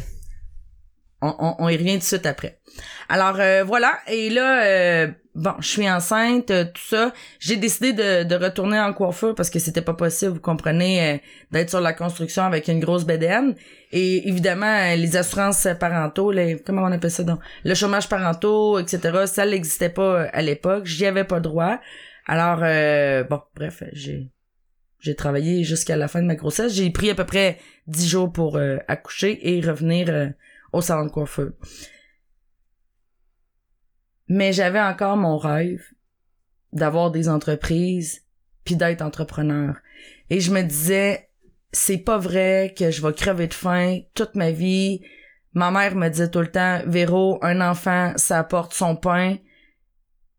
on, on, y revient tout de suite après. Alors euh, voilà, et là, euh, bon, je suis enceinte, euh, tout ça. J'ai décidé de, de, retourner en coiffeur parce que c'était pas possible, vous comprenez, d'être sur la construction avec une grosse bédaine. Et évidemment, les assurances parentaux, les, comment on appelle ça donc, le chômage parentaux, etc. Ça n'existait pas à l'époque, j'y avais pas droit. Alors bon, bref, j'ai j'ai travaillé jusqu'à la fin de ma grossesse. J'ai pris à peu près dix jours pour accoucher et revenir au salon de coiffeur. Mais j'avais encore mon rêve d'avoir des entreprises puis d'être entrepreneur. Et je me disais, c'est pas vrai que je vais crever de faim toute ma vie. Ma mère me disait tout le temps, Véro, un enfant, ça apporte son pain.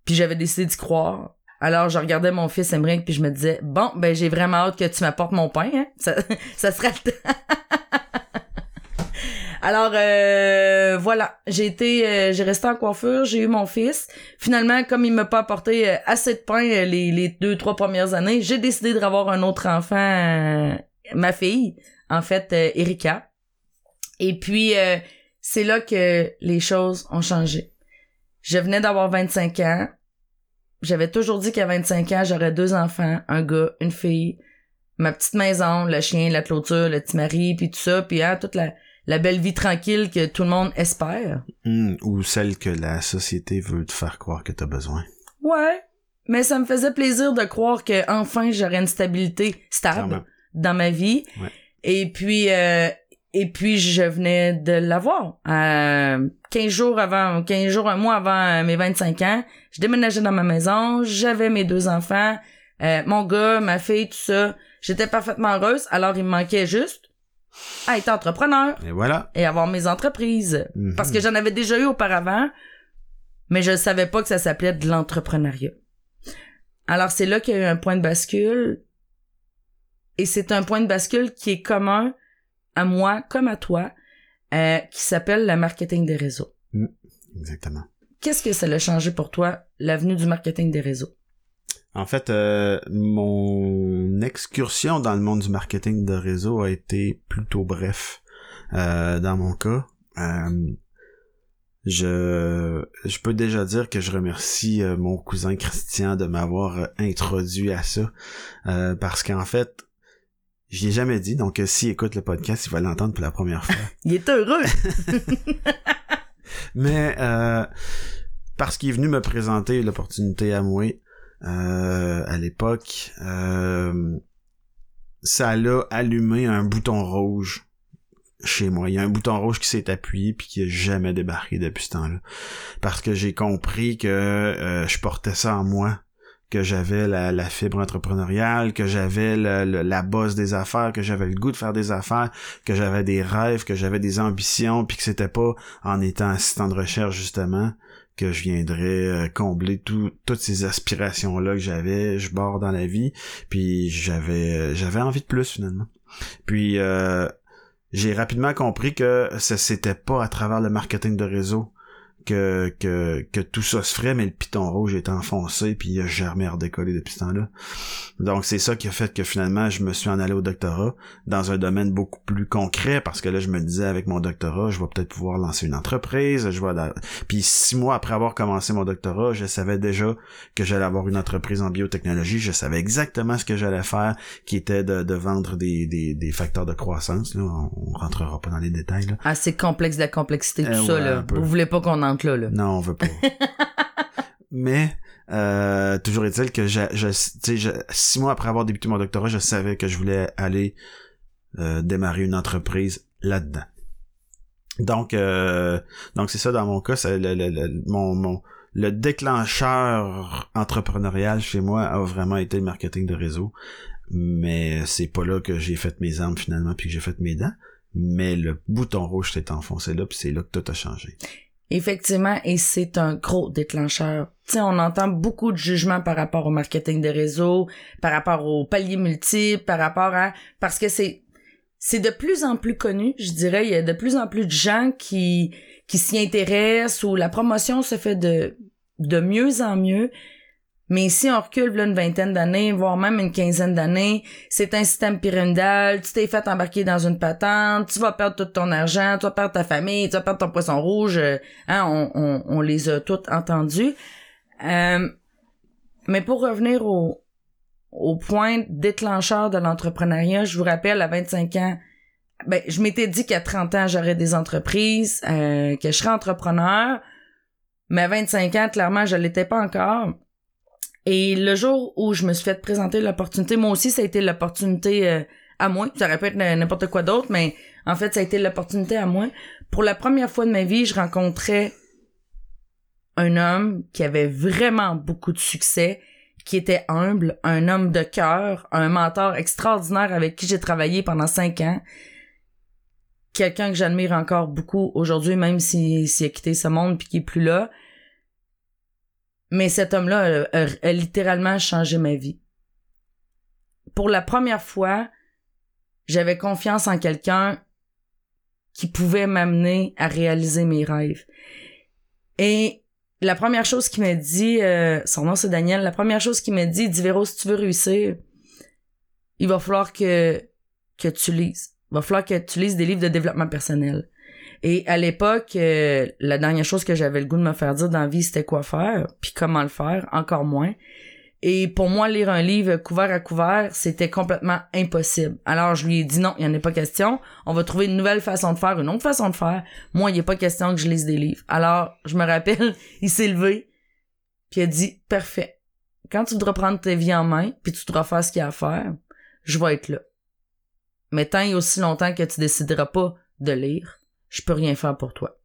Puis j'avais décidé d'y croire. Alors je regardais mon fils Emmerich puis je me disais, bon, ben j'ai vraiment hâte que tu m'apportes mon pain. Hein? Ça, ça serait le temps. Alors euh, voilà, j'ai été, euh, j'ai resté en coiffure, j'ai eu mon fils. Finalement, comme il m'a pas apporté euh, assez de pain les, deux trois premières années, j'ai décidé de avoir un autre enfant, ma fille, en fait, Erika. Et puis c'est là que les choses ont changé. Je venais d'avoir 25 ans. J'avais toujours dit qu'à 25 ans, j'aurais deux enfants, un gars, une fille, ma petite maison, le chien, la clôture, le petit mari, puis tout ça, puis hein, toute la la belle vie tranquille que tout le monde espère. Hmm, ou celle que la société veut te faire croire que t'as besoin. Ouais. Mais ça me faisait plaisir de croire que enfin j'aurais une stabilité stable dans ma vie. Ouais. Et puis euh, et puis je venais de l'avoir. Euh, 15 jours avant, 15 jours, un mois avant mes 25 ans, je déménageais dans ma maison, j'avais mes deux enfants, euh, mon gars, ma fille, tout ça. J'étais parfaitement heureuse, alors il me manquait juste à être entrepreneur. Et voilà. Et avoir mes entreprises. Mhm. Parce que j'en avais déjà eu auparavant, mais je ne savais pas que ça s'appelait de l'entrepreneuriat. Alors c'est là qu'il y a eu un point de bascule. Et c'est un point de bascule qui est commun à moi comme à toi, euh, qui s'appelle le marketing des réseaux. Mm. Exactement. Qu'est-ce que ça a changé pour toi, l'avenue du marketing des réseaux? En fait, euh, mon excursion dans le monde du marketing de réseau a été plutôt bref. Euh, dans mon cas, euh, je, je peux déjà dire que je remercie mon cousin Christian de m'avoir introduit à ça, parce qu'en fait, je l'ai jamais dit, donc s'il écoute le podcast, il va l'entendre pour la première fois. il est heureux. Mais parce qu'il est venu me présenter l'opportunité à moi euh, à l'époque, euh, ça l'a allumé un bouton rouge chez moi. Il y a un bouton rouge qui s'est appuyé puis qui a jamais débarqué depuis ce temps-là. Parce que j'ai compris que euh, je portais ça en moi que j'avais la, la, fibre entrepreneuriale, que j'avais la bosse des affaires, que j'avais le goût de faire des affaires, que j'avais des rêves, que j'avais des ambitions, puis que c'était pas en étant assistant de recherche justement que je viendrais euh, combler toutes ces aspirations là que j'avais. Je bord dans la vie. Puis j'avais euh, j'avais envie de plus finalement. Puis euh, j'ai rapidement compris que ça c'était pas à travers le marketing de réseau que, que, que tout ça se ferait, mais le piton rouge est enfoncé, puis il a jamais redécollé depuis ce temps-là. Donc c'est ça qui a fait que finalement je me suis en allé au doctorat dans un domaine beaucoup plus concret, parce que là je me disais avec mon doctorat, je vais peut-être pouvoir lancer une entreprise, je vais... Puis six mois après avoir commencé mon doctorat, je savais déjà que j'allais avoir une entreprise en biotechnologie, je savais exactement ce que j'allais faire, qui était de, de vendre des, des, des, facteurs de croissance, là. on, rentrera pas dans les détails. Là. C'est complexe de la complexité, tout euh, ça, là. Vous voulez pas qu'on en non, on veut pas. Mais euh, toujours est-il que je, je, six mois après avoir débuté mon doctorat, je savais que je voulais aller euh, démarrer une entreprise là-dedans. Donc, euh, donc c'est ça dans mon cas, c'est le, le, mon, mon, le déclencheur entrepreneurial chez moi a vraiment été le marketing de réseau. Mais c'est pas là que j'ai fait mes armes finalement puis que j'ai fait mes dents. Mais le bouton rouge s'est enfoncé là puis c'est là que tout a changé. Effectivement, et c'est un gros déclencheur. Tu on entend beaucoup de jugements par rapport au marketing de réseau, par rapport aux paliers multiples, par rapport à... Parce que c'est... c'est de plus en plus connu, je dirais. Il y a de plus en plus de gens qui, qui s'y intéressent ou la promotion se fait de, de mieux en mieux. Mais si on recule là, une vingtaine d'années, voire même une quinzaine d'années, c'est un système pyramidal, tu t'es fait embarquer dans une patente, tu vas perdre tout ton argent, tu vas perdre ta famille, tu vas perdre ton poisson rouge, euh, hein, on, on, on les a toutes entendus. Euh, mais pour revenir au, au point déclencheur de l'entrepreneuriat, je vous rappelle, à 25 ans, ben, je m'étais dit qu'à 30 ans, j'aurais des entreprises, euh, que je serais entrepreneur, mais à 25 ans, clairement, je l'étais pas encore. Et le jour où je me suis fait présenter l'opportunité, moi aussi, ça a été l'opportunité euh, à moi. Ça aurait pu être n'importe quoi d'autre, mais en fait, ça a été l'opportunité à moi. Pour la première fois de ma vie, je rencontrais un homme qui avait vraiment beaucoup de succès, qui était humble, un homme de cœur, un mentor extraordinaire avec qui j'ai travaillé pendant cinq ans. Quelqu'un que j'admire encore beaucoup aujourd'hui, même s'il a quitté ce monde puis qu'il est plus là. Mais cet homme-là a, littéralement changé ma vie. Pour la première fois, j'avais confiance en quelqu'un qui pouvait m'amener à réaliser mes rêves. Et la première chose qu'il m'a dit, euh, son nom c'est Daniel, la première chose qu'il m'a dit, il dit Véro, si tu veux réussir, il va falloir que, que tu lises. Il va falloir que tu lises des livres de développement personnel. Et à l'époque, euh, la dernière chose que j'avais le goût de me faire dire dans la vie, c'était quoi faire, puis comment le faire, encore moins. Et pour moi, lire un livre couvert à couvert, c'était complètement impossible. Alors je lui ai dit non, il n'y en a pas question. On va trouver une nouvelle façon de faire, une autre façon de faire. Moi, il n'y a pas question que je lise des livres. Alors, je me rappelle, il s'est levé, puis il a dit, parfait. Quand tu voudras prendre ta vie en main, puis tu devras faire ce qu'il y a à faire, je vais être là. Mais tant et aussi longtemps que tu décideras pas de lire, je peux rien faire pour toi.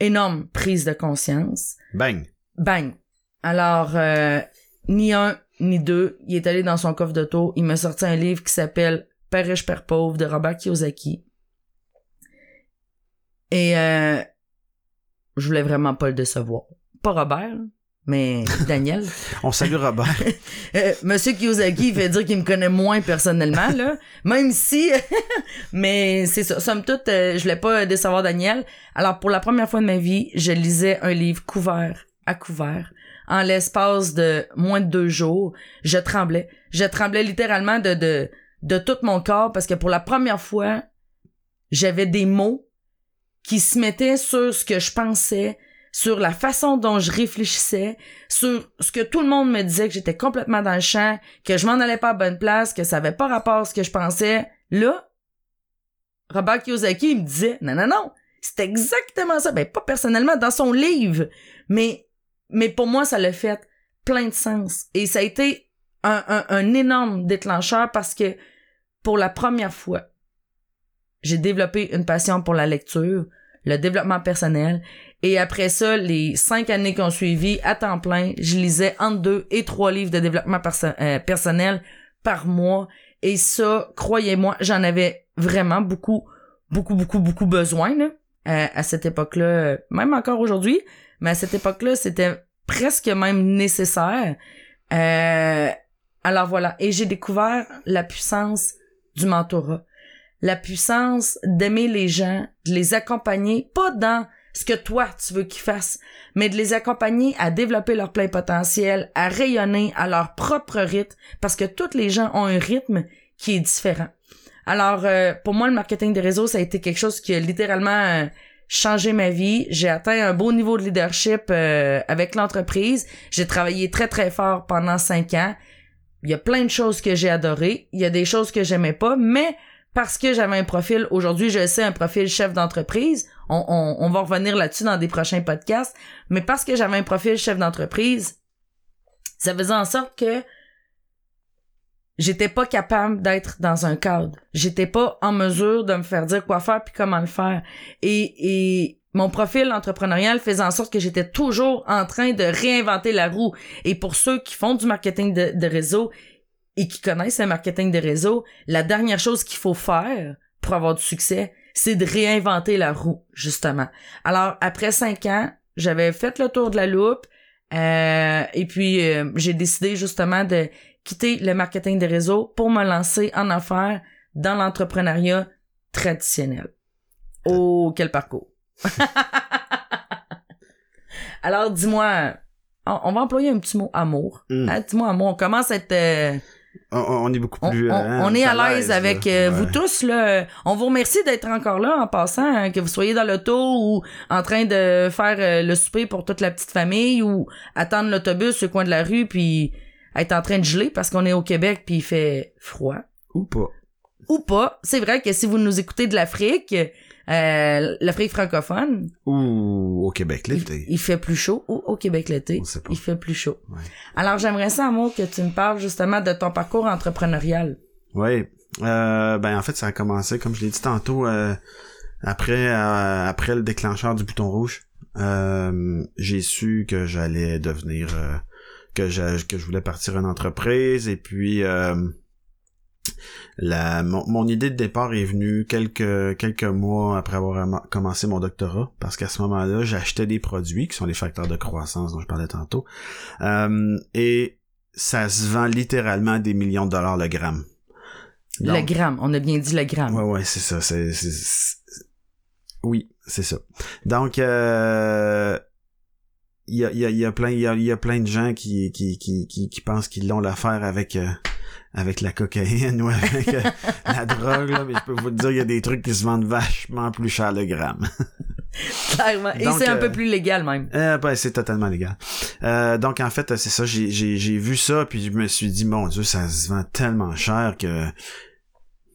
Énorme prise de conscience. Bang. Bang. Alors, euh, ni un, ni deux, il est allé dans son coffre d'auto, il m'a sorti un livre qui s'appelle Père riche, Père pauvre de Robert Kiyosaki. Et euh, je voulais vraiment pas le décevoir. Pas Robert, mais Daniel? On salue Robert. Euh, Monsieur Kiyosaki fait dire qu'il me connaît moins personnellement, là. Même si, mais c'est ça. Somme toute, euh, je voulais pas décevoir Daniel. Alors, pour la première fois de ma vie, je lisais un livre couvert à couvert. En l'espace de moins de deux jours, je tremblais. Je tremblais littéralement de, de, de tout mon corps parce que pour la première fois, j'avais des mots qui se mettaient sur ce que je pensais, sur la façon dont je réfléchissais, sur ce que tout le monde me disait que j'étais complètement dans le champ, que je m'en allais pas à bonne place, que ça avait pas rapport à ce que je pensais. Là, Robert Kiyosaki me disait non non non, c'est exactement ça. Ben pas personnellement dans son livre, mais mais pour moi ça l'a fait plein de sens et ça a été un, un énorme déclencheur parce que pour la première fois j'ai développé une passion pour la lecture, le développement personnel et après ça, les cinq années qui ont suivi, à temps plein, je lisais entre deux et trois livres de développement euh, personnel par mois. Et ça, croyez-moi, j'en avais vraiment beaucoup, beaucoup, beaucoup, beaucoup besoin là, à, cette époque-là, même encore aujourd'hui. Mais à cette époque-là, c'était presque même nécessaire. Euh, alors voilà, et j'ai découvert la puissance du mentorat, la puissance d'aimer les gens, de les accompagner, pas dans ce que toi tu veux qu'ils fassent, mais de les accompagner à développer leur plein potentiel, à rayonner à leur propre rythme, parce que tous les gens ont un rythme qui est différent. Alors, euh, pour moi, le marketing des réseaux, ça a été quelque chose qui a littéralement euh, changé ma vie. J'ai atteint un beau niveau de leadership euh, avec l'entreprise. J'ai travaillé très, très fort pendant cinq ans. Il y a plein de choses que j'ai adorées. Il y a des choses que j'aimais pas, mais parce que j'avais un profil, aujourd'hui je sais, un profil chef d'entreprise, on, on, va revenir là-dessus dans des prochains podcasts, mais parce que j'avais un profil chef d'entreprise, ça faisait en sorte que j'étais pas capable d'être dans un cadre. J'étais pas en mesure de me faire dire quoi faire puis comment le faire. Et, et mon profil entrepreneurial faisait en sorte que j'étais toujours en train de réinventer la roue. Et pour ceux qui font du marketing de réseau, et qui connaissent le marketing des réseaux, la dernière chose qu'il faut faire pour avoir du succès, c'est de réinventer la roue, justement. Alors, après cinq ans, j'avais fait le tour de la loupe, euh, et puis euh, j'ai décidé justement de quitter le marketing des réseaux pour me lancer en affaires dans l'entrepreneuriat traditionnel. Oh, quel parcours. Alors, dis-moi, on, on va employer un petit mot amour. Mm. Hein, dis-moi amour, on commence à être... euh, On, on est beaucoup plus. on- hein, on est à l'aise avec euh, Ouais. vous tous là. On vous remercie d'être encore là en passant, hein, que vous soyez dans l'auto ou en train de faire euh, le souper pour toute la petite famille ou attendre l'autobus au coin de la rue puis être en train de geler parce qu'on est au Québec puis il fait froid Ou pas. ou pas. C'est vrai que si vous nous écoutez de l'Afrique, euh, l'Afrique francophone, Ou au Québec l'été. il fait plus chaud ou au Québec l'été, il fait plus chaud. Ouais. Alors j'aimerais ça, Amour, que tu me parles justement de ton parcours entrepreneurial. Oui. Euh, ben en fait, ça a commencé, comme je l'ai dit tantôt, euh, après euh, après le déclencheur du bouton rouge. Euh, j'ai su que j'allais devenir euh, que je que je voulais partir une entreprise et puis euh, la mon, mon idée de départ est venue quelques quelques mois après avoir commencé mon doctorat parce qu'à ce moment-là j'achetais des produits qui sont les facteurs de croissance dont je parlais tantôt Euh, et ça se vend littéralement des millions de dollars le gramme le gramme, on a bien dit le gramme. Ouais, ouais, c'est ça. C'est, c'est- c'est- Oui, c'est ça. Donc, euh, il y a, il y a, il y a plein, il y a, y a plein de gens qui, qui, qui, qui, qui pensent qu'ils l'ont l'affaire avec, euh, avec la cocaïne ou avec euh, la drogue, là, mais je peux vous dire, il y a des trucs qui se vendent vachement plus cher le gramme. Clairement. Et c'est un euh, peu plus légal même. Euh, ben, c'est totalement légal. Euh, donc, en fait, c'est ça, j'ai, vu ça, puis je me suis dit, mon Dieu, ça se vend tellement cher que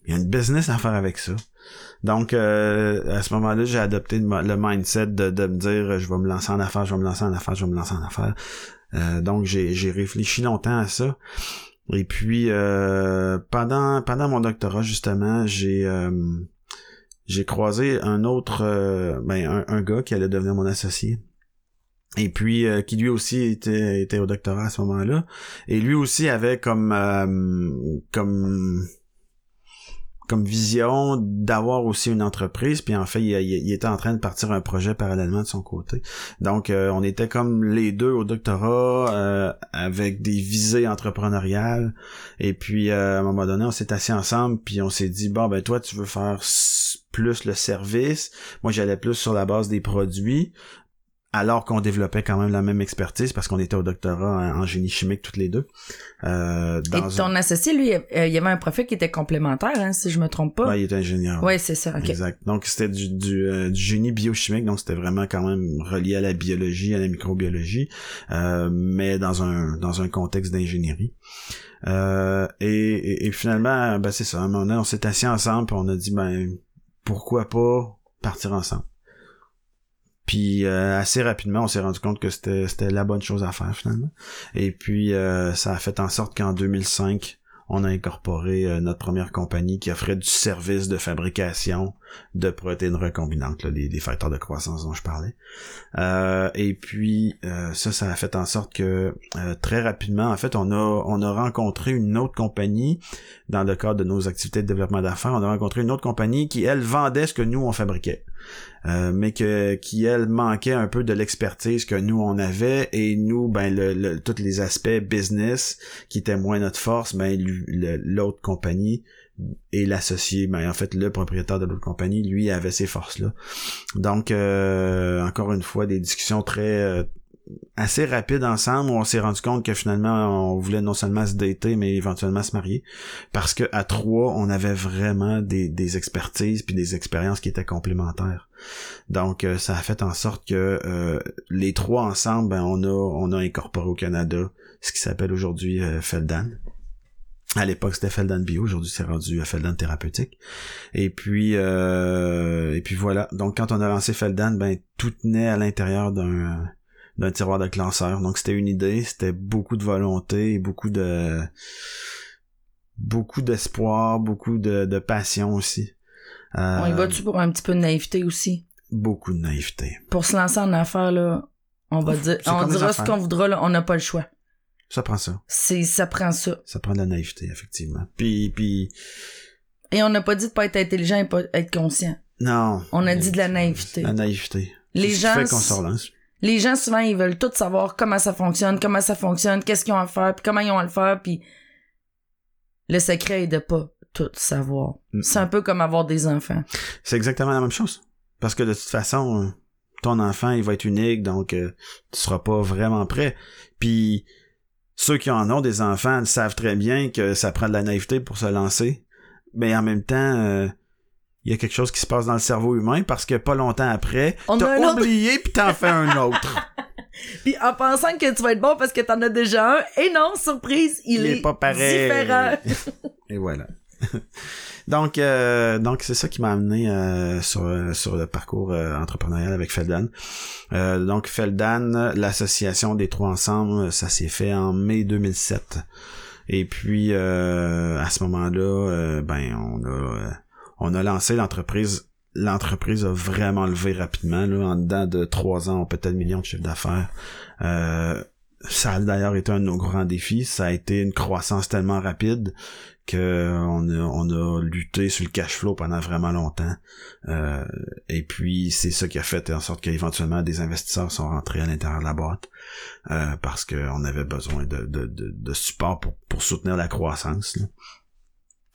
il y a une business à faire avec ça. Donc, euh, à ce moment-là, j'ai adopté le, mindset de, de me dire, je vais me lancer en affaires, je vais me lancer en affaires, je vais me lancer en affaires. Euh, donc, j'ai réfléchi longtemps à ça. Et puis, euh, pendant, pendant mon doctorat, justement, j'ai... euh, j'ai croisé un autre euh, ben un, un gars qui allait devenir mon associé. Et puis euh, qui lui aussi était était au doctorat à ce moment-là. Et lui aussi avait comme euh, comme comme vision d'avoir aussi une entreprise puis en fait il, était en train de partir un projet parallèlement de son côté. Donc euh, on était comme les deux au doctorat euh, avec des visées entrepreneuriales. Et puis euh, à un moment donné on s'est assis ensemble puis on s'est dit bon ben toi tu veux faire plus le service. Moi j'allais plus sur la base des produits alors qu'on développait quand même la même expertise parce qu'on était au doctorat en, génie chimique toutes les deux euh, Et ton un... associé, lui, euh, il y avait un profil qui était complémentaire, hein, si je me trompe pas. Ouais, il était ingénieur Ouais, c'est ça. Exact. Donc c'était du, du, euh, du génie biochimique, donc c'était vraiment quand même relié à la biologie, à la microbiologie, euh, mais dans un dans un contexte d'ingénierie. Euh, et, et, et finalement, ben c'est ça. À un moment donné, on s'est assis ensemble, on a dit ben pourquoi pas partir ensemble? Puis euh, assez rapidement, on s'est rendu compte que c'était la bonne chose à faire finalement. Et puis euh, ça a fait en sorte qu'en 2005, on a incorporé euh, notre première compagnie qui offrait du service de fabrication de protéines recombinantes, là, des, facteurs de croissance dont je parlais. Euh, et puis euh, ça, ça a fait en sorte que très rapidement, en fait, on a on a rencontré une autre compagnie dans le cadre de nos activités de développement d'affaires. On a rencontré une autre compagnie qui elle vendait ce que nous on fabriquait. Euh, mais que qui elle manquait un peu de l'expertise que nous on avait. Et nous ben le, le- tous les aspects business qui étaient moins notre force ben l'autre compagnie et l'associé ben en fait le propriétaire de l'autre compagnie lui avait ces forces là donc euh, encore une fois des discussions très euh, assez rapides ensemble où on s'est rendu compte que finalement on voulait non seulement se dater mais éventuellement se marier. Parce que à trois on avait vraiment des, des expertises puis des expériences qui étaient complémentaires. Donc euh, ça a fait en sorte que euh, les trois ensemble ben, on a on a incorporé au Canada ce qui s'appelle aujourd'hui euh, Feldan. À l'époque c'était Feldan Bio. Aujourd'hui c'est rendu à Feldan thérapeutique. Et puis euh, et puis voilà. Donc quand on a lancé Feldan ben tout tenait à l'intérieur d'un d'un tiroir de classeur donc c'était une idée c'était beaucoup de volonté beaucoup de beaucoup d'espoir beaucoup de, de passion aussi Euh, On y va-tu pour un petit peu de naïveté aussi? beaucoup de naïveté Pour se lancer en affaires, là, on va dire, on dira ce qu'on voudra, là, on n'a pas le choix. ça prend ça C'est, ça prend ça. ça prend de la naïveté effectivement puis puis Et on n'a pas dit de pas être intelligent et pas être conscient. non On a dit de la naïveté. la naïveté Les gens fait qu'on s- se relance Les gens, souvent, ils veulent tout savoir comment ça fonctionne, comment ça fonctionne, qu'est-ce qu'ils ont à faire, puis comment ils ont à le faire, puis le secret est de pas tout savoir. Mm. C'est un peu comme avoir des enfants. C'est exactement la même chose. Parce que de toute façon, ton enfant, il va être unique, donc euh, tu seras pas vraiment prêt. Puis ceux qui en ont des enfants savent très bien que ça prend de la naïveté pour se lancer. Mais en même temps, euh, il y a quelque chose qui se passe dans le cerveau humain parce que pas longtemps après, t'as un autre. oublié puis t'en fais un autre. Puis en pensant que tu vas être bon parce que t'en as déjà un, et non, surprise, il, Il est pas pareil. différent. Et voilà. donc, euh, donc c'est ça qui m'a amené euh, sur sur le parcours euh, entrepreneurial avec Feldan. Euh, donc Feldan, l'association des trois ensemble, ça s'est fait en mai 2007. Et puis euh, à ce moment-là, euh, ben on a euh, on a lancé l'entreprise. L'entreprise a vraiment levé rapidement. Là, en dedans de trois ans, on peut être millions de chiffre d'affaires. Euh, ça a d'ailleurs été un de nos grands défis. Ça a été une croissance tellement rapide que on a, lutté sur le cash flow pendant vraiment longtemps. Euh, et puis c'est ça qui a fait en sorte qu'éventuellement des investisseurs sont rentrés à l'intérieur de la boîte euh, parce qu'on avait besoin de, de, support pour, soutenir la croissance.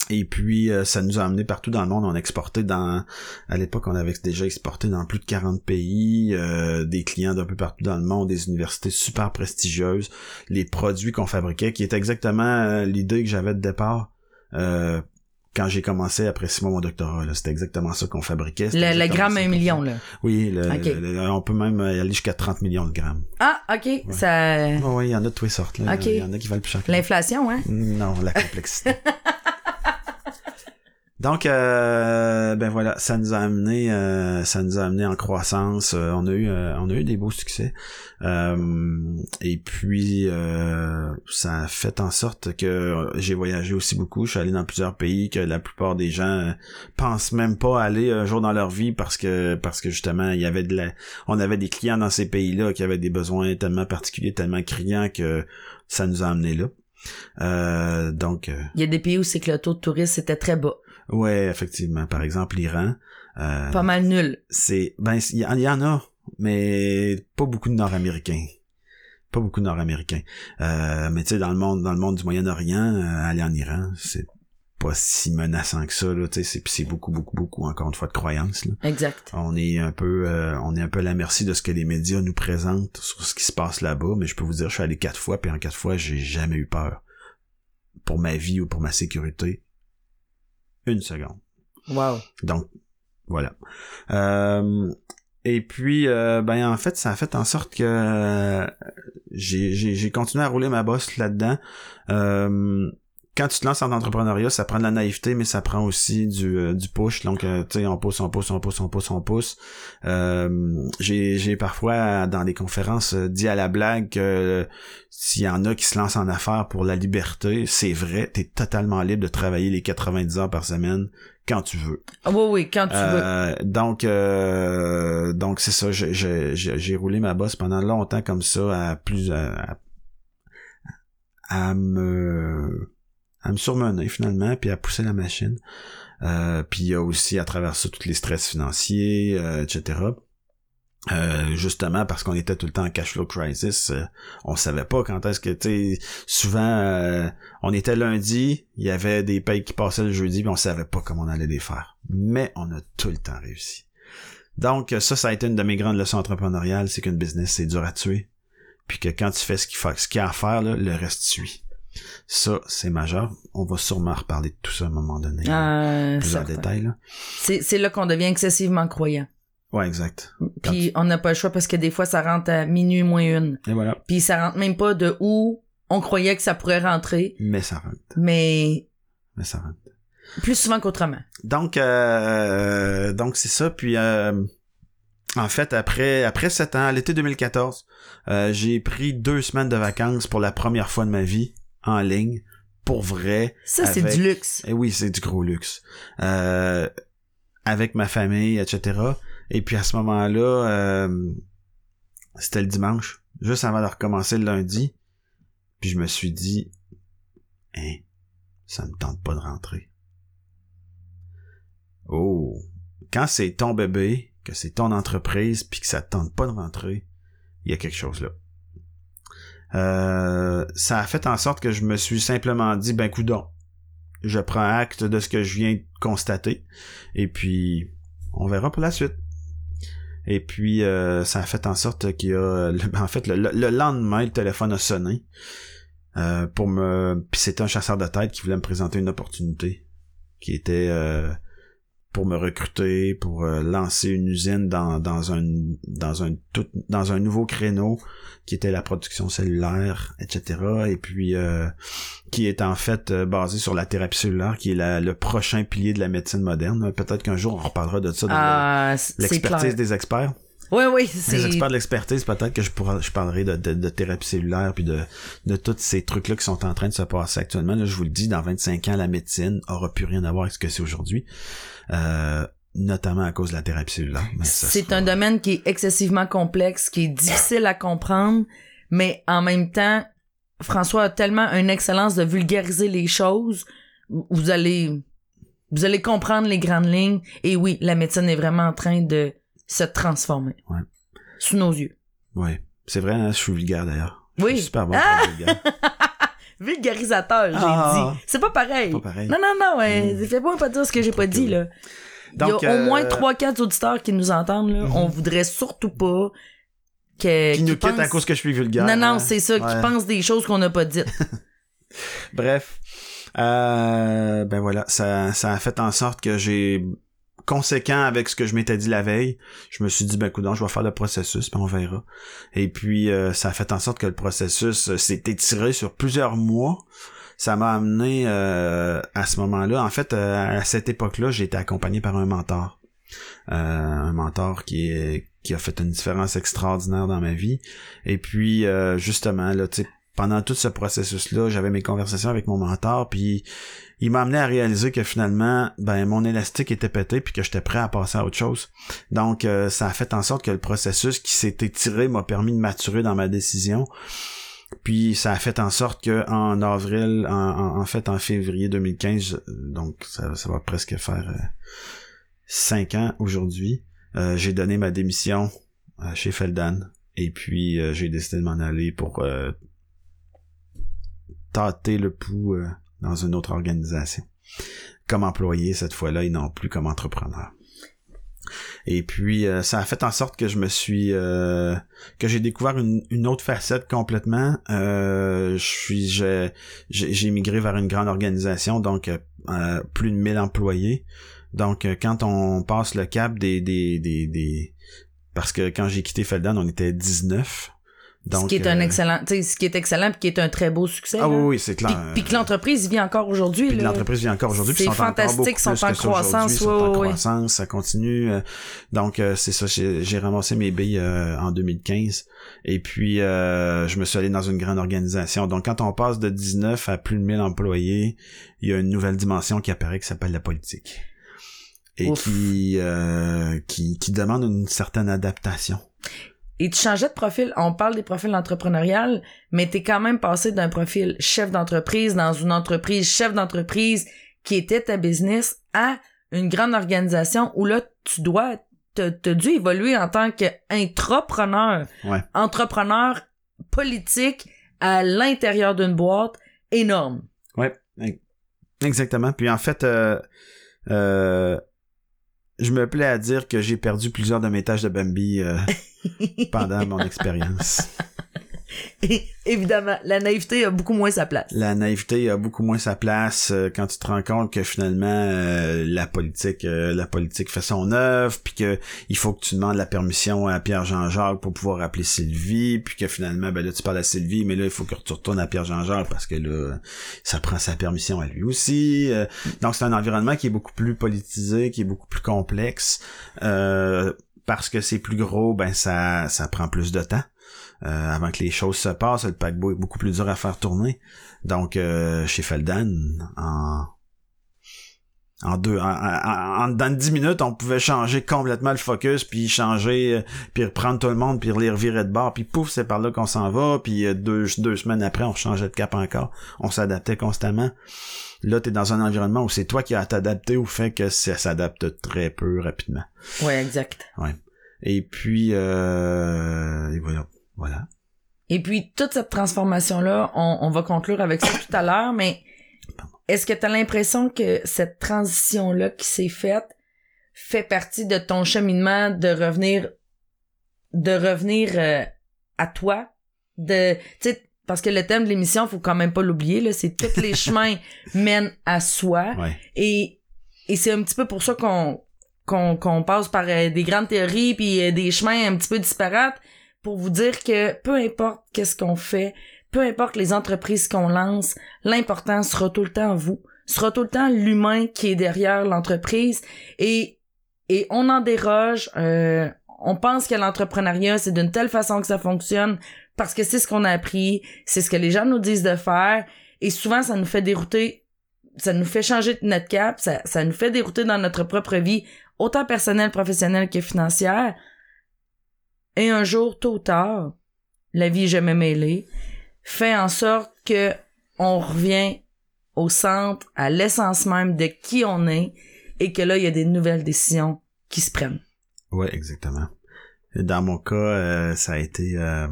Et puis euh, ça nous a amené partout dans le monde. On a exporté dans à l'époque on avait déjà exporté dans plus de 40 pays, euh, des clients d'un peu partout dans le monde, des universités super prestigieuses, les produits qu'on fabriquait, qui est exactement euh, l'idée que j'avais de départ. euh, quand j'ai commencé après six mois mon doctorat, c'était exactement ça qu'on fabriquait. Le, le gramme ça un million, là. Oui, le- le- on peut même aller jusqu'à 30 millions de grammes. Ah, ok, ça... Oh, oui, il y en a de toutes les sortes. Là. Ok. Il y en a qui valent plus cher que L'inflation, hein? non, la complexité. Donc, euh, ben voilà, ça nous a amené, euh, ça nous a amené en croissance. Euh, on a eu, euh, on a eu des beaux succès. Et puis, ça a fait en sorte que j'ai voyagé aussi beaucoup. Je suis allé dans plusieurs pays que la plupart des gens pensent même pas aller un jour dans leur vie parce que, parce que justement, il y avait de la, on avait des clients dans ces pays-là qui avaient des besoins tellement particuliers, tellement criants que ça nous a amené là. Donc, Il y a des pays où c'est que le taux de tourisme était très bas. Ouais, effectivement. Par exemple, l'Iran. euh, Pas mal nul. c'est ben il y, en- il y en a, mais pas beaucoup de Nord-Américains. Pas beaucoup de Nord-Américains. Euh, mais tu sais, dans le monde, dans le monde du Moyen-Orient, euh, aller en Iran, c'est pas si menaçant que ça. Là, tu sais, c'est beaucoup, beaucoup, beaucoup encore une fois de croyances. Là. Exact. On est un peu, euh, on est un peu à la merci de ce que les médias nous présentent sur ce qui se passe là-bas. Mais je peux vous dire, je suis allé quatre fois, puis en quatre fois, j'ai jamais eu peur pour ma vie ou pour ma sécurité. Une seconde. Wow. Donc, voilà. Euh, et puis, euh, ben en fait, ça a fait en sorte que euh, j'ai, continué à rouler ma bosse là-dedans. Euh, quand tu te lances en entrepreneuriat, ça prend de la naïveté, mais ça prend aussi du, euh, du push. Donc, euh, tu sais, on pousse, on pousse, on pousse, on pousse, on pousse. Euh, j'ai, j'ai parfois, dans des conférences, euh, dit à la blague que s'il y en a qui se lancent en affaires pour la liberté, c'est vrai, t'es totalement libre de travailler les 90 heures par semaine quand tu veux. Ah Oui, oui, quand tu veux. Euh, donc, euh, donc c'est ça. J'ai, j'ai, j'ai j'ai roulé ma bosse pendant longtemps comme ça, à plus à, à me à me surmener finalement, puis à pousser la machine. Euh, puis il y a aussi à travers ça tous les stress financiers, euh, etc. Euh, justement parce qu'on était tout le temps en cash flow crisis, euh, on savait pas quand est-ce que tu souvent euh, on était lundi, il y avait des payes qui passaient le jeudi, puis on savait pas comment on allait les faire. Mais on a tout le temps réussi. Donc ça ça a été une de mes grandes leçons entrepreneuriales, c'est qu'une business c'est dur à tuer, puis que quand tu fais ce qu'il faut ce qu'il y a à faire là, le reste suit. Ça c'est majeur, on va sûrement reparler de tout ça à un moment donné. Euh, plus en certain. détail là. C'est, là qu'on devient excessivement croyant. Ouais, exact. Quand Puis on n'a pas le choix parce que des fois, ça rentre à minuit moins une. Et voilà. Puis ça rentre même pas de où on croyait que ça pourrait rentrer, Mais ça rentre. mais Mais ça rentre. plus souvent qu'autrement. Donc, euh, donc c'est ça. Puis, euh, en fait, après après sept ans, l'été 2014, euh, j'ai pris deux semaines de vacances pour la première fois de ma vie en ligne, pour vrai. Ça, c'est Avec- du luxe. Et oui, c'est du gros luxe. Euh, avec ma famille, etc. Et puis à ce moment-là, euh, c'était le dimanche, juste avant de recommencer le lundi. Puis je me suis dit, hein, ça me tente pas de rentrer. Oh, quand c'est ton bébé, que c'est ton entreprise, puis que ça te tente pas de rentrer, il y a quelque chose là. Euh, ça a fait en sorte que je me suis simplement dit, ben coudon, je prends acte de ce que je viens de constater. Et puis, on verra pour la suite. Et puis, euh, ça a fait en sorte qu'il y a... En fait, le, le lendemain, le téléphone a sonné. Euh, pour me... C'était un chasseur de tête qui voulait me présenter une opportunité. Qui était... Pour me recruter, pour euh, lancer une usine dans, dans un dans un tout dans un nouveau créneau qui était la production cellulaire, etc. Et puis euh, qui est en fait euh, basé sur la thérapie cellulaire, qui est le prochain pilier de la médecine moderne. Peut-être qu'un jour on reparlera de ça dans ah, l'expertise des experts. Oui, oui, c'est... Les experts de l'expertise, peut-être que je pourrais, je parlerai de, de, thérapie cellulaire puis de, de tous ces trucs-là qui sont en train de se passer actuellement. Là, je vous le dis, dans 25 ans, la médecine aura plus rien à voir avec ce que c'est aujourd'hui. Euh, notamment à cause de la thérapie cellulaire. C'est un domaine qui est excessivement complexe, qui est difficile à comprendre, mais en même temps, François a tellement une excellence de vulgariser les choses, vous allez vous allez comprendre les grandes lignes. Et oui, la médecine est vraiment en train de se transformer. Ouais. Sous nos yeux. Oui. C'est vrai, hein, je suis vulgaire d'ailleurs. Oui. Je suis super bon ah! Vulgarisateur, j'ai ah! dit. C'est pas pareil. Pas pareil. Non, non, non, ouais. Mm. Fais-moi pas dire ce que j'ai pas dit, là. Donc, Il y a au moins 3-4 euh, auditeurs qui nous entendent, là. On mm-hmm. voudrait surtout pas que, qui nous quittent à cause que je suis vulgaire. Non, non, hein. c'est ça, qui pensent des choses qu'on n'a pas dites. Bref. Euh, ben voilà, ça, ça a fait en sorte que j'ai conséquent avec ce que je m'étais dit la veille. Je me suis dit, ben coudonc, je vais faire le processus, puis on verra. Et puis, euh, ça a fait en sorte que le processus euh, s'est étiré sur plusieurs mois. Ça m'a amené euh, à ce moment-là. En fait, à cette époque-là, j'ai été accompagné par un mentor. un mentor qui qui a fait une différence extraordinaire dans ma vie. Et puis, justement, là, pendant tout ce processus-là, j'avais mes conversations avec mon mentor, puis il m'a amené à réaliser que finalement, ben mon élastique était pété, puis que j'étais prêt à passer à autre chose. Donc, euh, ça a fait en sorte que le processus qui s'était tiré m'a permis de maturer dans ma décision. Puis ça a fait en sorte que en avril, en, fait en février 2015, donc ça, va presque faire euh, cinq ans aujourd'hui, euh, j'ai donné ma démission chez Feldan. Et puis j'ai décidé de m'en aller pour tâter le pouls dans une autre organisation. Comme employé cette fois-là et non plus comme entrepreneur. Et puis euh, ça a fait en sorte que je me suis euh, que j'ai découvert une, autre facette complètement. je suis j'ai j'ai migré vers une grande organisation donc plus de 1000 employés. Donc quand on passe le cap des des des, des parce que quand j'ai quitté Feldan, on était 19 ce qui est un euh, excellent, ce qui est excellent puis qui est un très beau succès. Ah oui, oui c'est clair. Puis, que l'entreprise vit encore aujourd'hui. L'entreprise vit encore aujourd'hui. C'est fantastique, sont en croissance. Sont en croissance, ça continue. Euh, donc euh, c'est ça, j'ai ramassé mes billes en 2015 et puis je me suis allé dans une grande organisation. Donc quand on passe de 19 à plus de 1000 employés, il y a une nouvelle dimension qui apparaît qui s'appelle la politique et qui, qui qui demande une certaine adaptation et tu changeais de profil. On parle des profils entrepreneuriales, mais t'es quand même passé d'un profil chef d'entreprise dans une entreprise chef d'entreprise qui était ta business à une grande organisation où là, tu dois, te dû évoluer en tant qu'intrapreneur. Entrepreneur politique à l'intérieur d'une boîte énorme. Ouais, exactement. Puis en fait, euh, euh, je me plais à dire que j'ai perdu plusieurs de mes tâches de Bambi euh, pendant mon expérience. évidemment, la naïveté a beaucoup moins sa place. La naïveté a beaucoup moins sa place euh, quand tu te rends compte que finalement euh, la politique euh, la politique fait son œuvre, puis que il faut que tu demandes la permission à Pierre Jean-Jacques pour pouvoir appeler Sylvie, puis que finalement ben là tu parles à Sylvie, mais là il faut que tu retournes à Pierre Jean-Jacques parce que là ça prend sa permission à lui aussi. donc c'est un environnement qui est beaucoup plus politisé, qui est beaucoup plus complexe. Parce que c'est plus gros, ben ça ça prend plus de temps. Euh, avant que les choses se passent, le paquebot est beaucoup plus dur à faire tourner. Donc euh, chez Feldan, en en deux en, en, dans dix minutes on pouvait changer complètement le focus puis changer euh, puis reprendre tout le monde puis les revirer de bord puis pouf c'est par là qu'on s'en va puis deux deux semaines après on changeait de cap encore. On s'adaptait constamment. Là t'es dans un environnement où c'est toi qui as t'adapter au fait que ça s'adapte très peu rapidement. Ouais exact. Ouais. Et puis euh, et voilà. Voilà. Et puis toute cette transformation là, on, va conclure avec ça tout à l'heure, mais est-ce que tu as l'impression que cette transition-là qui s'est faite fait partie de ton cheminement de revenir de revenir euh, à toi? De tu sais parce que le thème de l'émission faut quand même pas l'oublier là c'est tous les chemins mènent à soi. Ouais. et et c'est un petit peu pour ça qu'on qu'on qu'on passe par euh, des grandes théories puis euh, des chemins un petit peu disparates pour vous dire que peu importe qu'est-ce qu'on fait peu importe les entreprises qu'on lance l'important sera tout le temps vous. Sera tout le temps l'humain qui est derrière l'entreprise et et on en déroge euh, on pense que l'entrepreneuriat c'est d'une telle façon que ça fonctionne parce que c'est ce qu'on a appris c'est ce que les gens nous disent de faire et souvent ça nous fait dérouter ça nous fait changer de notre cap ça, ça nous fait dérouter dans notre propre vie autant personnelle professionnelle que financière. Et un jour tôt ou tard la vie est jamais mêlée fait en sorte que on revient au centre à l'essence même de qui on est et que là il y a des nouvelles décisions qui se prennent Ouais, exactement. Dans mon cas, euh, ça a été euh,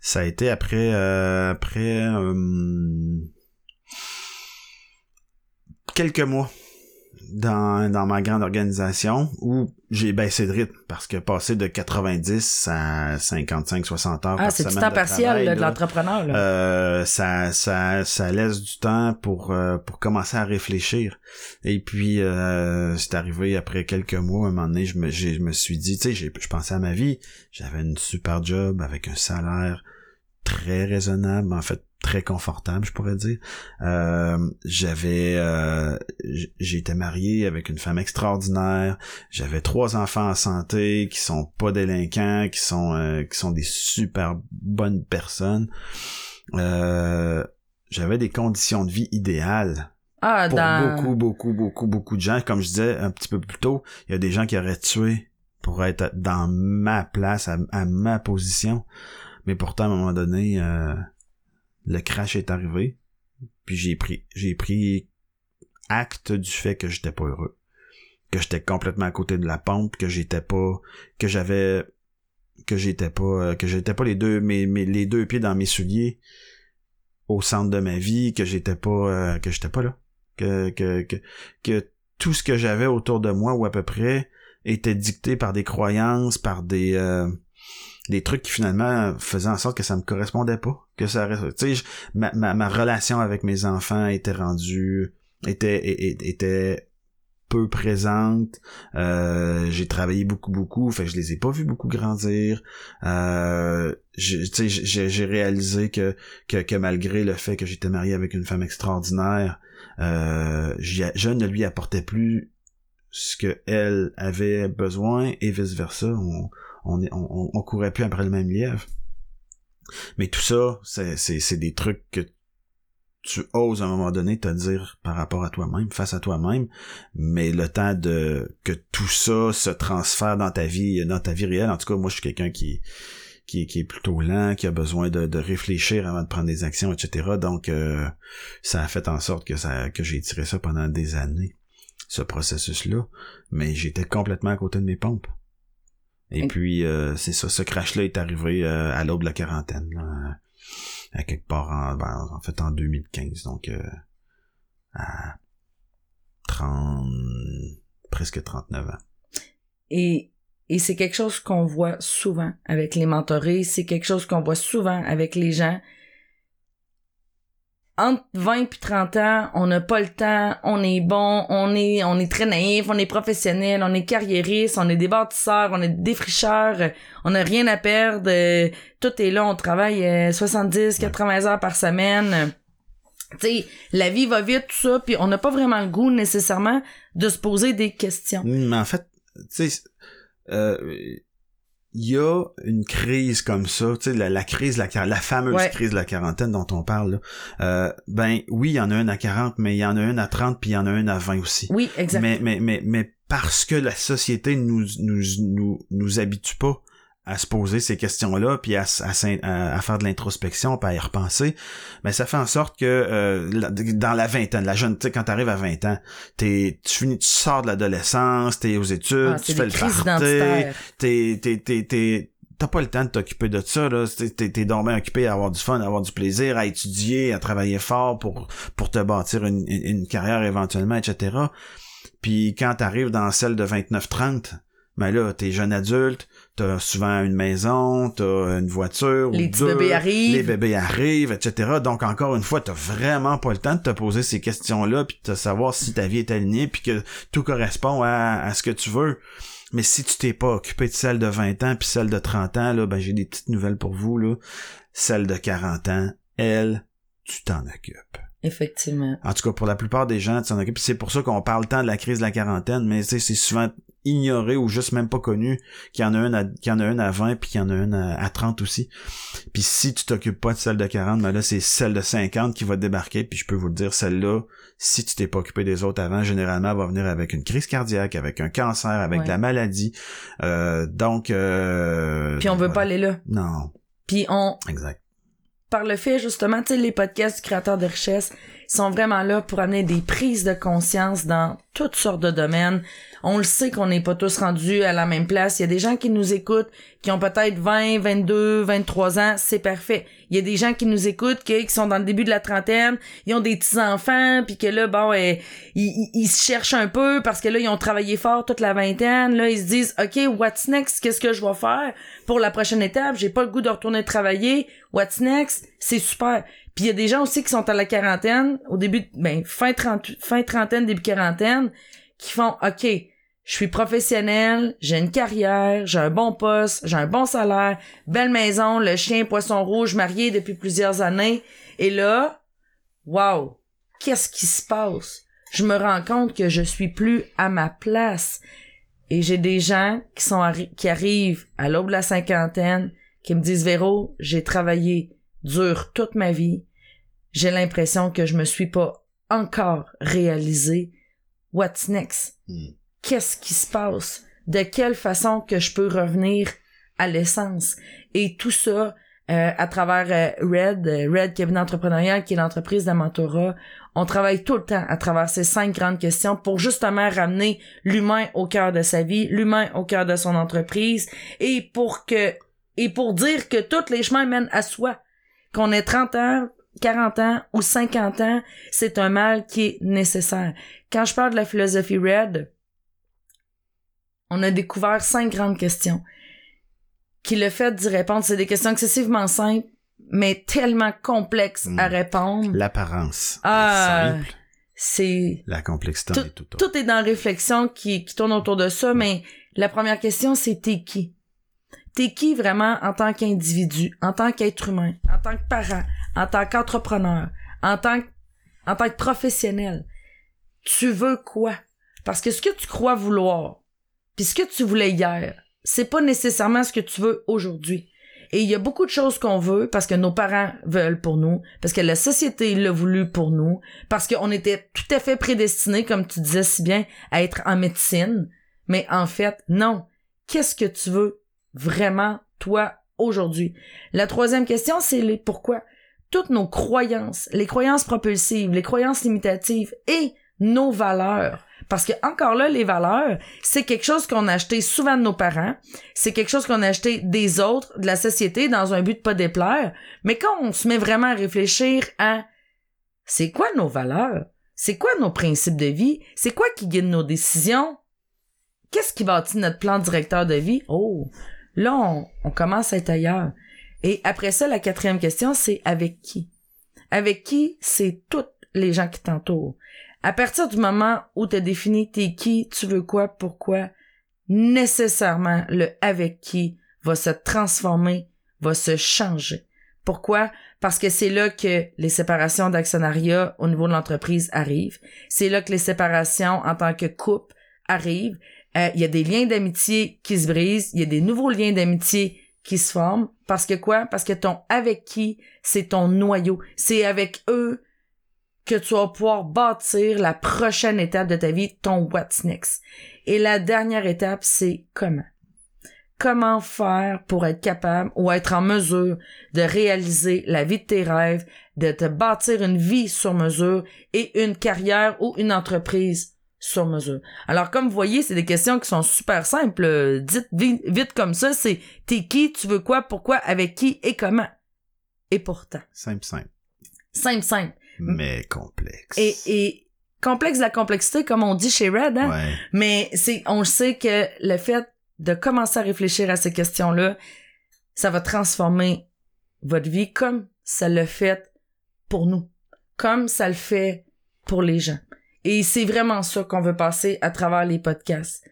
ça a été après euh, après euh, quelques mois dans, dans ma grande organisation où j'ai baissé de rythme parce que passer de 90 à 55 60 heures ah par c'est du semaine temps de partiel travail, là, de l'entrepreneur là. euh, ça, ça, ça laisse du temps pour, euh, pour commencer à réfléchir. Et puis, euh, c'est arrivé après quelques mois, à un moment donné, je me, je me suis dit, tu sais, je pensais à ma vie. J'avais une super job avec un salaire très raisonnable, en fait très confortable, je pourrais dire. Euh, j'avais, euh, j- j'étais marié avec une femme extraordinaire. J'avais trois enfants en santé qui sont pas délinquants, qui sont, euh, qui sont des super bonnes personnes. Euh, j'avais des conditions de vie idéales ah pour dans beaucoup, beaucoup, beaucoup, beaucoup de gens. Comme je disais un petit peu plus tôt, il y a des gens qui auraient tué pour être dans ma place, à, à ma position. Mais pourtant, à un moment donné, euh, le crash est arrivé. Puis j'ai pris, j'ai pris acte du fait que j'étais pas heureux. Que j'étais complètement à côté de la pompe, que j'étais pas, que j'avais, que j'étais pas, euh, que j'étais pas les deux, mes, les deux pieds dans mes souliers au centre de ma vie, que j'étais pas, euh, que j'étais pas là que, que, que, que tout ce que j'avais autour de moi ou à peu près était dicté par des croyances, par des euh, des trucs qui finalement faisaient en sorte que ça me correspondait pas, que ça tu sais ma, ma, ma relation avec mes enfants était rendue était était peu présente euh, j'ai travaillé beaucoup beaucoup fait que je les ai pas vus beaucoup grandir euh, j'ai- réalisé que, que que malgré le fait que j'étais marié avec une femme extraordinaire euh, je ne lui apportais plus ce que elle avait besoin et vice versa. On, on, courait plus après le même lièvre. Mais tout ça, c'est, des trucs que tu oses à un moment donné te dire par rapport à toi-même, face à toi-même, mais le temps de que tout ça se transfère dans ta vie, dans ta vie réelle. En tout cas, moi, je suis quelqu'un qui qui, est plutôt lent, qui a besoin de, de réfléchir avant de prendre des actions, etc. Donc, euh, ça a fait en sorte que ça que j'ai tiré ça pendant des années, ce processus-là. Mais j'étais complètement à côté de mes pompes. Et puis, euh, c'est ça, ce crash-là est arrivé euh, à l'aube de la quarantaine, là, à quelque part, en, ben, en fait, en 2015, donc euh, à 30, presque 39 ans. Et, et c'est quelque chose qu'on voit souvent avec les mentorés, c'est quelque chose qu'on voit souvent avec les gens. Entre 20 puis 30 ans, on n'a pas le temps, on est bon, on est, on est très naïf, on est professionnel, on est carriériste, on est des bâtisseurs, on est euh, on n'a rien à perdre, euh, tout est là, on travaille euh, 70, 80 heures par semaine. Tu sais, la vie va vite, tout ça, puis on n'a pas vraiment le goût nécessairement de se poser des questions. Mais en fait, tu sais, euh, il y a une crise comme ça, tu sais, la, la crise, la, fameuse Ouais. crise de la quarantaine dont on parle, là. Euh, ben oui, il y en a une à 40, mais il y en a une à 30, puis il y en a une à 20 aussi. Oui, exact. Mais, mais, mais, mais parce que la société nous, nous, nous, nous habitue pas à se poser ces questions-là, puis à, à, à- à faire de l'introspection, puis à y repenser, ben ça fait en sorte que euh, dans la vingtaine, la jeune, quand t'arrives à 20 ans, t'es, tu finis, tu sors de l'adolescence, t'es aux études, Ah, tu fais le party, t'es, t'es, t'es, t'es, t'as pas le temps de t'occuper de ça, là. T'es, t'es bien occupé à avoir du fun, à avoir du plaisir, à étudier, à travailler fort pour, pour te bâtir une, une carrière éventuellement, etc. Puis quand t'arrives dans celle de 29-30, ben là, t'es jeune adulte, t'as souvent une maison, t'as une voiture. Les deux, bébés arrivent. Les bébés arrivent, etc. Donc, encore une fois, t'as vraiment pas le temps de te poser ces questions-là, puis de savoir si ta vie est alignée, puis que tout correspond à, à ce que tu veux. Mais si tu t'es pas occupé de celle de 20 ans, puis celle de 30 ans, là, ben j'ai des petites nouvelles pour vous. Là. Celle de 40 ans, elle, tu t'en occupes. Effectivement. En tout cas, pour la plupart des gens, tu t'en occupes. C'est pour ça qu'on parle tant de la crise de la quarantaine, mais c'est souvent ignoré ou juste même pas connu qu'il y en a une à, qu'il y en a une à 20 puis qu'il y en a une à, 30 aussi. Puis si tu t'occupes pas de celle de 40, ben là c'est celle de 50 qui va débarquer puis je peux vous le dire celle-là si tu t'es pas occupé des autres avant généralement elle va venir avec une crise cardiaque, avec un cancer, avec de la maladie. Euh, donc euh, Puis on veut pas aller là. Non. Puis on Exact. Par le fait justement, tu sais les podcasts créateurs de richesse sont vraiment là pour amener des prises de conscience dans toutes sortes de domaines on le sait qu'on n'est pas tous rendus à la même place. Il y a des gens qui nous écoutent, qui ont peut-être 20, 22, 23 ans, c'est parfait. Il y a des gens qui nous écoutent, qui, sont dans le début de la trentaine, ils ont des petits-enfants, puis que là, bon, eh, ils, se cherchent un peu parce que là, ils ont travaillé fort toute la vingtaine. Là, ils se disent, OK, what's next? Qu'est-ce que je vais faire pour la prochaine étape? J'ai pas le goût de retourner travailler. What's next? C'est super. Puis il y a des gens aussi qui sont à la quarantaine, au début, ben, fin, 30, fin trentaine, début quarantaine, qui font, OK, je suis professionnel, j'ai une carrière, j'ai un bon poste, j'ai un bon salaire, belle maison, le chien poisson rouge marié depuis plusieurs années. Et là, wow, qu'est-ce qui se passe? Je me rends compte que je suis plus à ma place. Et j'ai des gens qui sont qui arrivent à l'aube de la cinquantaine, qui me disent Véro, j'ai travaillé dur toute ma vie. J'ai l'impression que je me suis pas encore réalisé. What's next? Hmm qu'est-ce qui se passe, de quelle façon que je peux revenir à l'essence? Et tout ça euh, à travers euh, Red, euh, Red Cabinet Entrepreneurial, qui est l'entreprise de mentorat. On travaille tout le temps à travers ces cinq grandes questions pour justement ramener l'humain au cœur de sa vie, l'humain au cœur de son entreprise, et pour que et pour dire que tous les chemins mènent à soi. Qu'on ait 30 ans, 40 ans ou 50 ans, c'est un mal qui est nécessaire. Quand je parle de la philosophie Red, on a découvert cinq grandes questions. Qui le fait d'y répondre, c'est des questions excessivement simples, mais tellement complexes à hmm. répondre. L'apparence. Ah, c'est la complexité tout, tout, tout est dans la réflexion qui, qui tourne autour de ça, mais la première question, c'est t'es qui? T'es qui vraiment en tant qu'individu, en tant qu'être humain, en tant que parent, en tant qu'entrepreneur, en tant que, en tant que professionnel? Tu veux quoi? Parce que ce que tu crois vouloir, puis ce que tu voulais hier, c'est pas nécessairement ce que tu veux aujourd'hui. Et il y a beaucoup de choses qu'on veut parce que nos parents veulent pour nous, parce que la société l'a voulu pour nous, parce qu'on était tout à fait prédestinés, comme tu disais si bien, à être en médecine. Mais en fait, non. Qu'est-ce que tu veux vraiment, toi, aujourd'hui? La troisième question, c'est les pourquoi. Toutes nos croyances, les croyances propulsives, les croyances limitatives et nos valeurs parce que encore là, les valeurs, c'est quelque chose qu'on a acheté souvent de nos parents, c'est quelque chose qu'on a acheté des autres, de la société, dans un but de pas déplaire. Mais quand on se met vraiment à réfléchir à c'est quoi nos valeurs, c'est quoi nos principes de vie, c'est quoi qui guide nos décisions, qu'est-ce qui bâtit notre plan directeur de vie, oh, là on, commence à être ailleurs. Et après ça, la quatrième question, c'est avec qui? Avec qui, c'est toutes les gens qui t'entourent. À partir du moment où tu as défini t'es qui, tu veux quoi, pourquoi, nécessairement le avec qui va se transformer, va se changer. Pourquoi? Parce que c'est là que les séparations d'actionnariat au niveau de l'entreprise arrivent. C'est là que les séparations en tant que couple arrivent. Euh, il y a des liens d'amitié qui se brisent. Il y a des nouveaux liens d'amitié qui se forment. Parce que quoi? Parce que ton avec qui, c'est ton noyau. C'est avec eux que tu vas pouvoir bâtir la prochaine étape de ta vie, ton what's next. Et la dernière étape, c'est comment? Comment faire pour être capable ou être en mesure de réaliser la vie de tes rêves, de te bâtir une vie sur mesure et une carrière ou une entreprise sur mesure. Alors, comme vous voyez, c'est des questions qui sont super simples. Euh, Dites vite, vite comme ça, c'est t'es qui, tu veux quoi, pourquoi, avec qui? Et comment. Et pourtant. Simple, simple. Simple, simple. Mais complexe. Et, et complexe de la complexité, comme on dit chez Red, hein? Ouais. Mais c'est, on sait que le fait de commencer à réfléchir à ces questions-là, ça va transformer votre vie comme ça le fait pour nous, comme ça le fait pour les gens. Et c'est vraiment ça qu'on veut passer à travers les podcasts.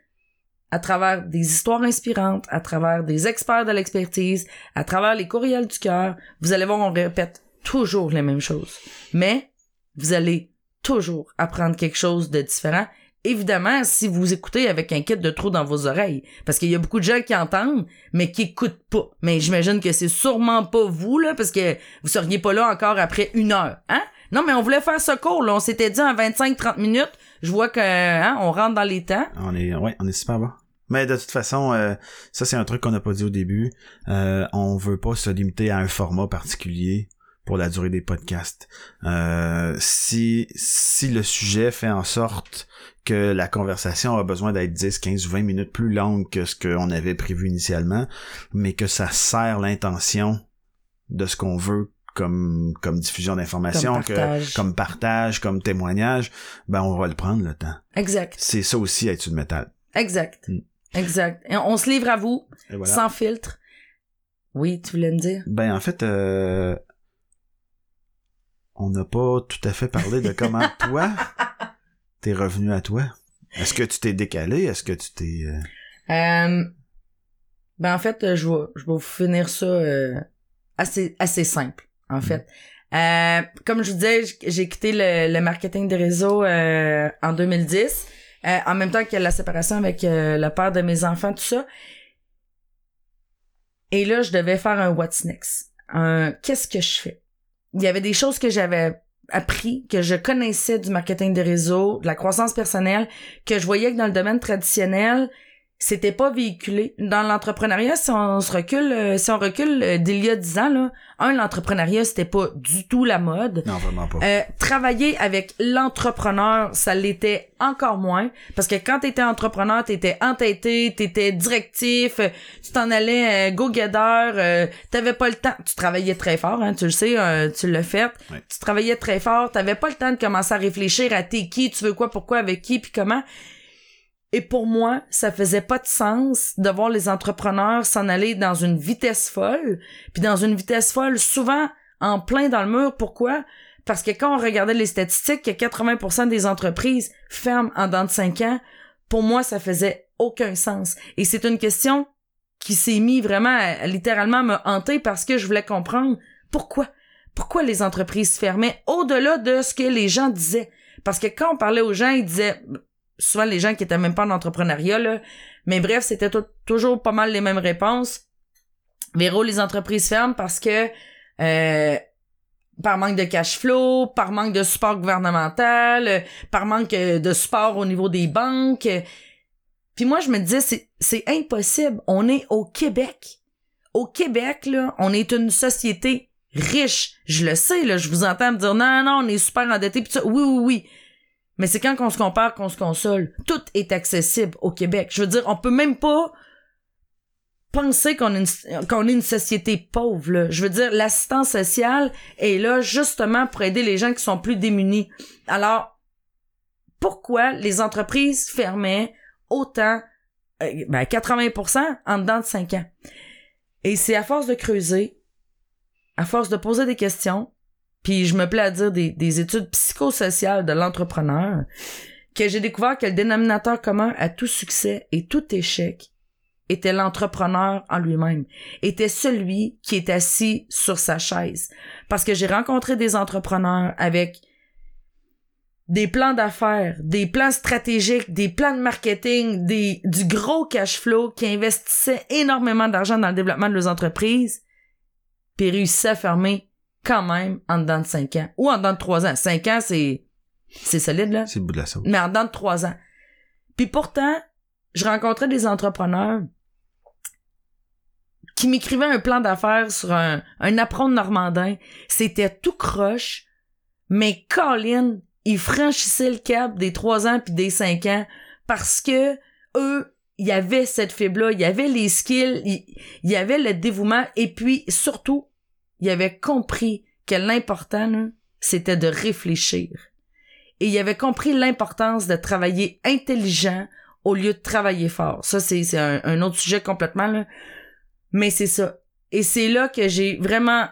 À travers des histoires inspirantes, à travers des experts de l'expertise, à travers les courriels du cœur. Vous allez voir, on répète toujours les mêmes choses. Mais vous allez toujours apprendre quelque chose de différent. Évidemment, si vous écoutez avec un kit de trou dans vos oreilles. Parce qu'il y a beaucoup de gens qui entendent, mais qui écoutent pas. Mais j'imagine que c'est sûrement pas vous, là, parce que vous seriez pas là encore après une heure, hein? Non, mais on voulait faire ce cours, là. On s'était dit en 25-30 minutes. Je vois que, hein, on rentre dans les temps. On est, ouais, on est super bon. Mais de toute façon, euh, ça c'est un truc qu'on n'a pas dit au début. Euh, on veut pas se limiter à un format particulier pour la durée des podcasts. Euh, si si le sujet fait en sorte que la conversation a besoin d'être 10, 15 ou 20 minutes plus longue que ce qu'on avait prévu initialement, mais que ça sert l'intention de ce qu'on veut comme comme diffusion d'informations, Comme partage. que comme partage, comme témoignage, ben on va le prendre le temps. Exact. C'est ça aussi être sur le métal. Exact. Mm. Exact. Et on se livre à vous, voilà. sans filtre. Oui, tu voulais me dire? Ben en fait, euh, on n'a pas tout à fait parlé de comment toi t'es revenu à toi. Est-ce que tu t'es décalé? Est-ce que tu t'es... euh, Euh, ben en fait, je vais, je vais vous finir ça assez, assez simple. En fait. Euh, comme je vous disais, j'ai quitté le, le marketing des réseaux euh, en 2010, euh, en même temps que la séparation avec euh, le père de mes enfants, tout ça. Et là, je devais faire un what's next. Un qu'est-ce que je fais? Il y avait des choses que j'avais appris, que je connaissais du marketing des réseaux, de la croissance personnelle, que je voyais que dans le domaine traditionnel, c'était pas véhiculé. Dans l'entrepreneuriat, si on se recule, euh, si on recule euh, d'il y a dix ans, là, un, l'entrepreneuriat, c'était pas du tout la mode. Non, vraiment pas. Euh, travailler avec l'entrepreneur, ça l'était encore moins. Parce que quand t'étais entrepreneur, t'étais entêté, t'étais directif, tu t'en allais go-getter, euh, t'avais pas le temps. Tu travaillais très fort, hein, tu le sais, tu l'as fait. Tu travaillais très fort, t'avais pas le temps de commencer à réfléchir à t'es qui, tu veux quoi, pourquoi, avec qui, puis comment. Et pour moi, ça faisait pas de sens de voir les entrepreneurs s'en aller dans une vitesse folle, puis dans une vitesse folle, souvent en plein dans le mur. Pourquoi? Parce que quand on regardait les statistiques, que 80% des entreprises ferment en dans de 5 ans, pour moi, ça faisait aucun sens. Et c'est une question qui s'est mis vraiment à littéralement me hanter parce que je voulais comprendre pourquoi. Pourquoi les entreprises fermaient au-delà de ce que les gens disaient? Parce que quand on parlait aux gens, ils disaient, souvent les gens qui étaient même pas en entrepreneuriat, là, mais bref, c'était tou- toujours pas mal les mêmes réponses. Véro, les entreprises ferment parce que euh, par manque de cash flow, par manque de support gouvernemental, par manque euh, de support au niveau des banques. Puis moi, je me disais, c'est, c'est impossible. On est au Québec. Au Québec, là, on est une société riche. Je le sais, là, je vous entends me dire, non, non, on est super endetté. Puis ça, oui, oui, oui. Mais c'est quand qu'on se compare qu'on se console. Tout est accessible au Québec. Je veux dire, on peut même pas penser qu'on est est une société pauvre. Là. Je veux dire, l'assistance sociale est là justement pour aider les gens qui sont plus démunis. Alors, pourquoi les entreprises fermaient autant, euh, ben 80% en dedans de 5 ans? Et c'est à force de creuser, à force de poser des questions, puis je me plais à dire des, des études psychosociales de l'entrepreneur, que j'ai découvert que le dénominateur commun à tout succès et tout échec était l'entrepreneur en lui-même, était celui qui est assis sur sa chaise. Parce que j'ai rencontré des entrepreneurs avec des plans d'affaires, des plans stratégiques, des plans de marketing, des, du gros cash flow qui investissaient énormément d'argent dans le développement de leurs entreprises, puis réussissaient à fermer quand même en dedans de 5 ans. Ou en dedans de 3 ans. 5 ans, c'est, c'est solide, là. C'est le bout de la sauce. Mais en dedans de 3 ans. Puis pourtant, je rencontrais des entrepreneurs qui m'écrivaient un plan d'affaires sur un, un apron Normandin. C'était tout croche, mais Colin, ils franchissaient le cap des 3 ans puis des 5 ans parce que eux, il y avait cette fibre-là, il y avait les skills, il, y avait le dévouement et puis surtout, il avait compris que l'important, c'était de réfléchir. Et il avait compris l'importance de travailler intelligent au lieu de travailler fort. Ça, c'est un, autre sujet complètement. Mais c'est ça. Et c'est là que j'ai vraiment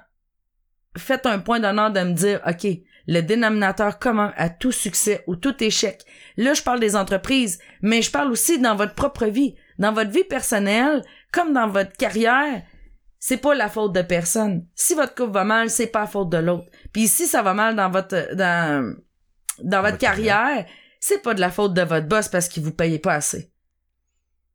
fait un point d'honneur de me dire, OK, le dénominateur commun à tout succès ou tout échec. Là, je parle des entreprises, mais je parle aussi dans votre propre vie, dans votre vie personnelle, comme dans votre carrière. C'est pas la faute de personne. Si votre couple va mal, c'est pas la faute de l'autre. Puis si ça va mal dans votre dans dans votre, carrière, c'est pas de la faute de votre boss parce qu'il vous payait pas assez.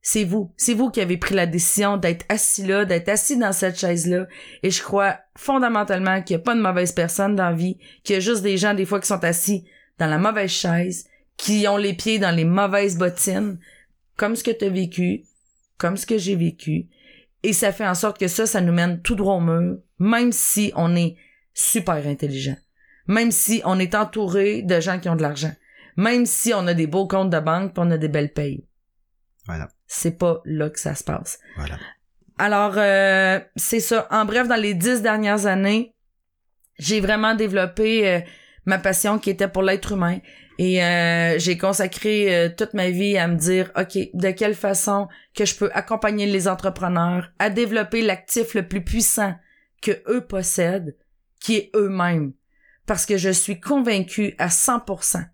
C'est vous. C'est vous qui avez pris la décision d'être assis là, d'être assis dans cette chaise-là. Et je crois fondamentalement qu'il n'y a pas de mauvaise personne dans la vie, qu'il y a juste des gens des fois qui sont assis dans la mauvaise chaise, qui ont les pieds dans les mauvaises bottines, comme ce que tu as vécu, comme ce que j'ai vécu. Et ça fait en sorte que ça, ça nous mène tout droit au mur, même si on est super intelligent. Même si on est entouré de gens qui ont de l'argent. Même si on a des beaux comptes de banque on a des belles payes. Voilà. C'est pas là que ça se passe. Voilà. Alors, euh, c'est ça. En bref, dans les dix dernières années, j'ai vraiment développé euh, ma passion qui était pour l'être humain. Et euh, j'ai consacré toute ma vie à me dire, OK, de quelle façon que je peux accompagner les entrepreneurs à développer l'actif le plus puissant que eux possèdent, qui est eux-mêmes. Parce que je suis convaincue à 100%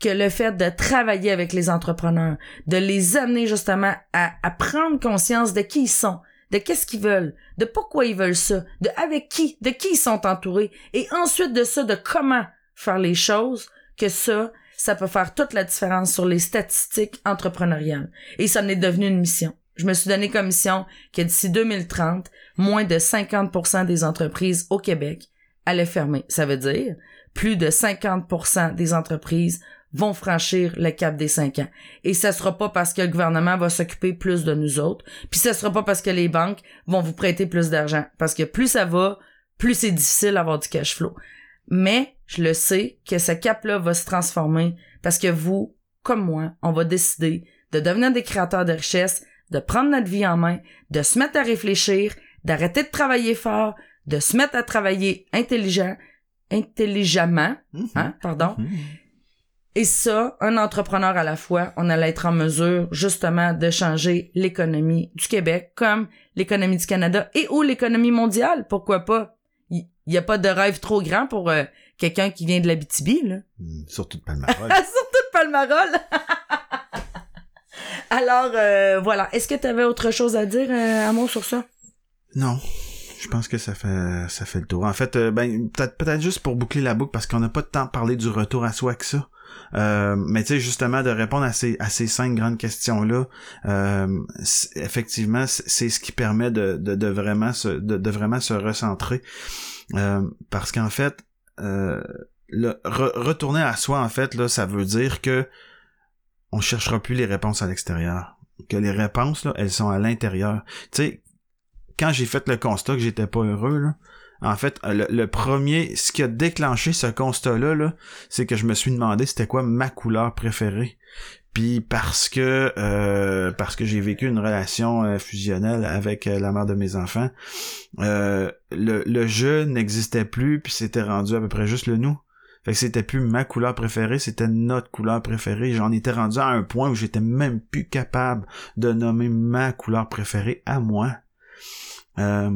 que le fait de travailler avec les entrepreneurs, de les amener justement à, à prendre conscience de qui ils sont, de qu'est-ce qu'ils veulent, de pourquoi ils veulent ça, de avec qui, de qui ils sont entourés, et ensuite de ça, de comment faire les choses, que ça, ça peut faire toute la différence sur les statistiques entrepreneuriales. Et ça en est devenu une mission. Je me suis donné comme mission que d'ici 2030, moins de 50% des entreprises au Québec allaient fermer. Ça veut dire plus de 50% des entreprises vont franchir le cap des cinq ans. Et ce sera pas parce que le gouvernement va s'occuper plus de nous autres, puis ce sera pas parce que les banques vont vous prêter plus d'argent. Parce que plus ça va, plus c'est difficile d'avoir du cash flow. Mais je le sais que ce cap-là va se transformer parce que vous, comme moi, on va décider de devenir des créateurs de richesse, de prendre notre vie en main, de se mettre à réfléchir, d'arrêter de travailler fort, de se mettre à travailler intelligent, intelligemment, mm-hmm. hein, pardon, mm-hmm. Et ça, un entrepreneur à la fois, on allait être en mesure justement de changer l'économie du Québec comme l'économie du Canada et ou l'économie mondiale, pourquoi pas. Il n'y a pas de rêve trop grand pour euh, quelqu'un qui vient de la BTB, là? Hmm, surtout de Palmarol. surtout de Palmarol. Alors, euh, voilà. Est-ce que tu avais autre chose à dire, euh, Amour, sur ça? Non. Je pense que ça fait ça fait le tour. En fait, euh, ben peut-être peut-être juste pour boucler la boucle parce qu'on n'a pas de temps de parler du retour à soi que ça. Euh, mais tu sais, justement, de répondre à ces, à ces cinq grandes questions-là, euh, effectivement, c'est ce qui permet de, de, vraiment, se, de, vraiment se recentrer. Euh, parce qu'en fait, euh, le, retourner à soi, en fait, là, ça veut dire que on cherchera plus les réponses à l'extérieur. Que les réponses, là, elles sont à l'intérieur. Tu sais, quand j'ai fait le constat que j'étais pas heureux, en fait, le, premier, ce qui a déclenché ce constat-là, -là, c'est que je me suis demandé c'était quoi ma couleur préférée. Puis parce que euh, parce que j'ai vécu une relation euh, fusionnelle avec euh, la mère de mes enfants, le, le je n'existait plus, puis c'était rendu à peu près juste le nous. Fait que c'était plus ma couleur préférée, c'était notre couleur préférée. J'en étais rendu à un point où j'étais même plus capable de nommer ma couleur préférée à moi. Euh,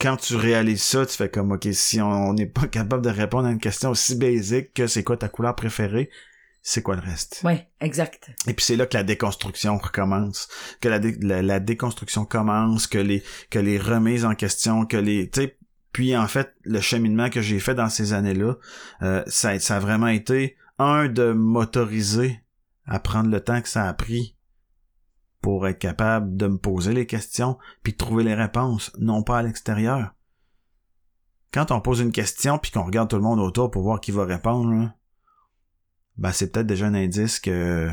quand tu réalises ça, tu fais comme, OK, si on n'est pas capable de répondre à une question aussi basique que c'est quoi ta couleur préférée, c'est quoi le reste? Oui, exact. Et puis c'est là que la déconstruction recommence, que la, la, déconstruction commence, que les que les remises en question, que les, tu sais, puis en fait le cheminement que j'ai fait dans ces années-là, euh, ça, ça a vraiment été un de m'autoriser à prendre le temps que ça a pris pour être capable de me poser les questions puis de trouver les réponses, non pas à l'extérieur. Quand on pose une question puis qu'on regarde tout le monde autour pour voir qui va répondre, ben c'est peut-être déjà un indice que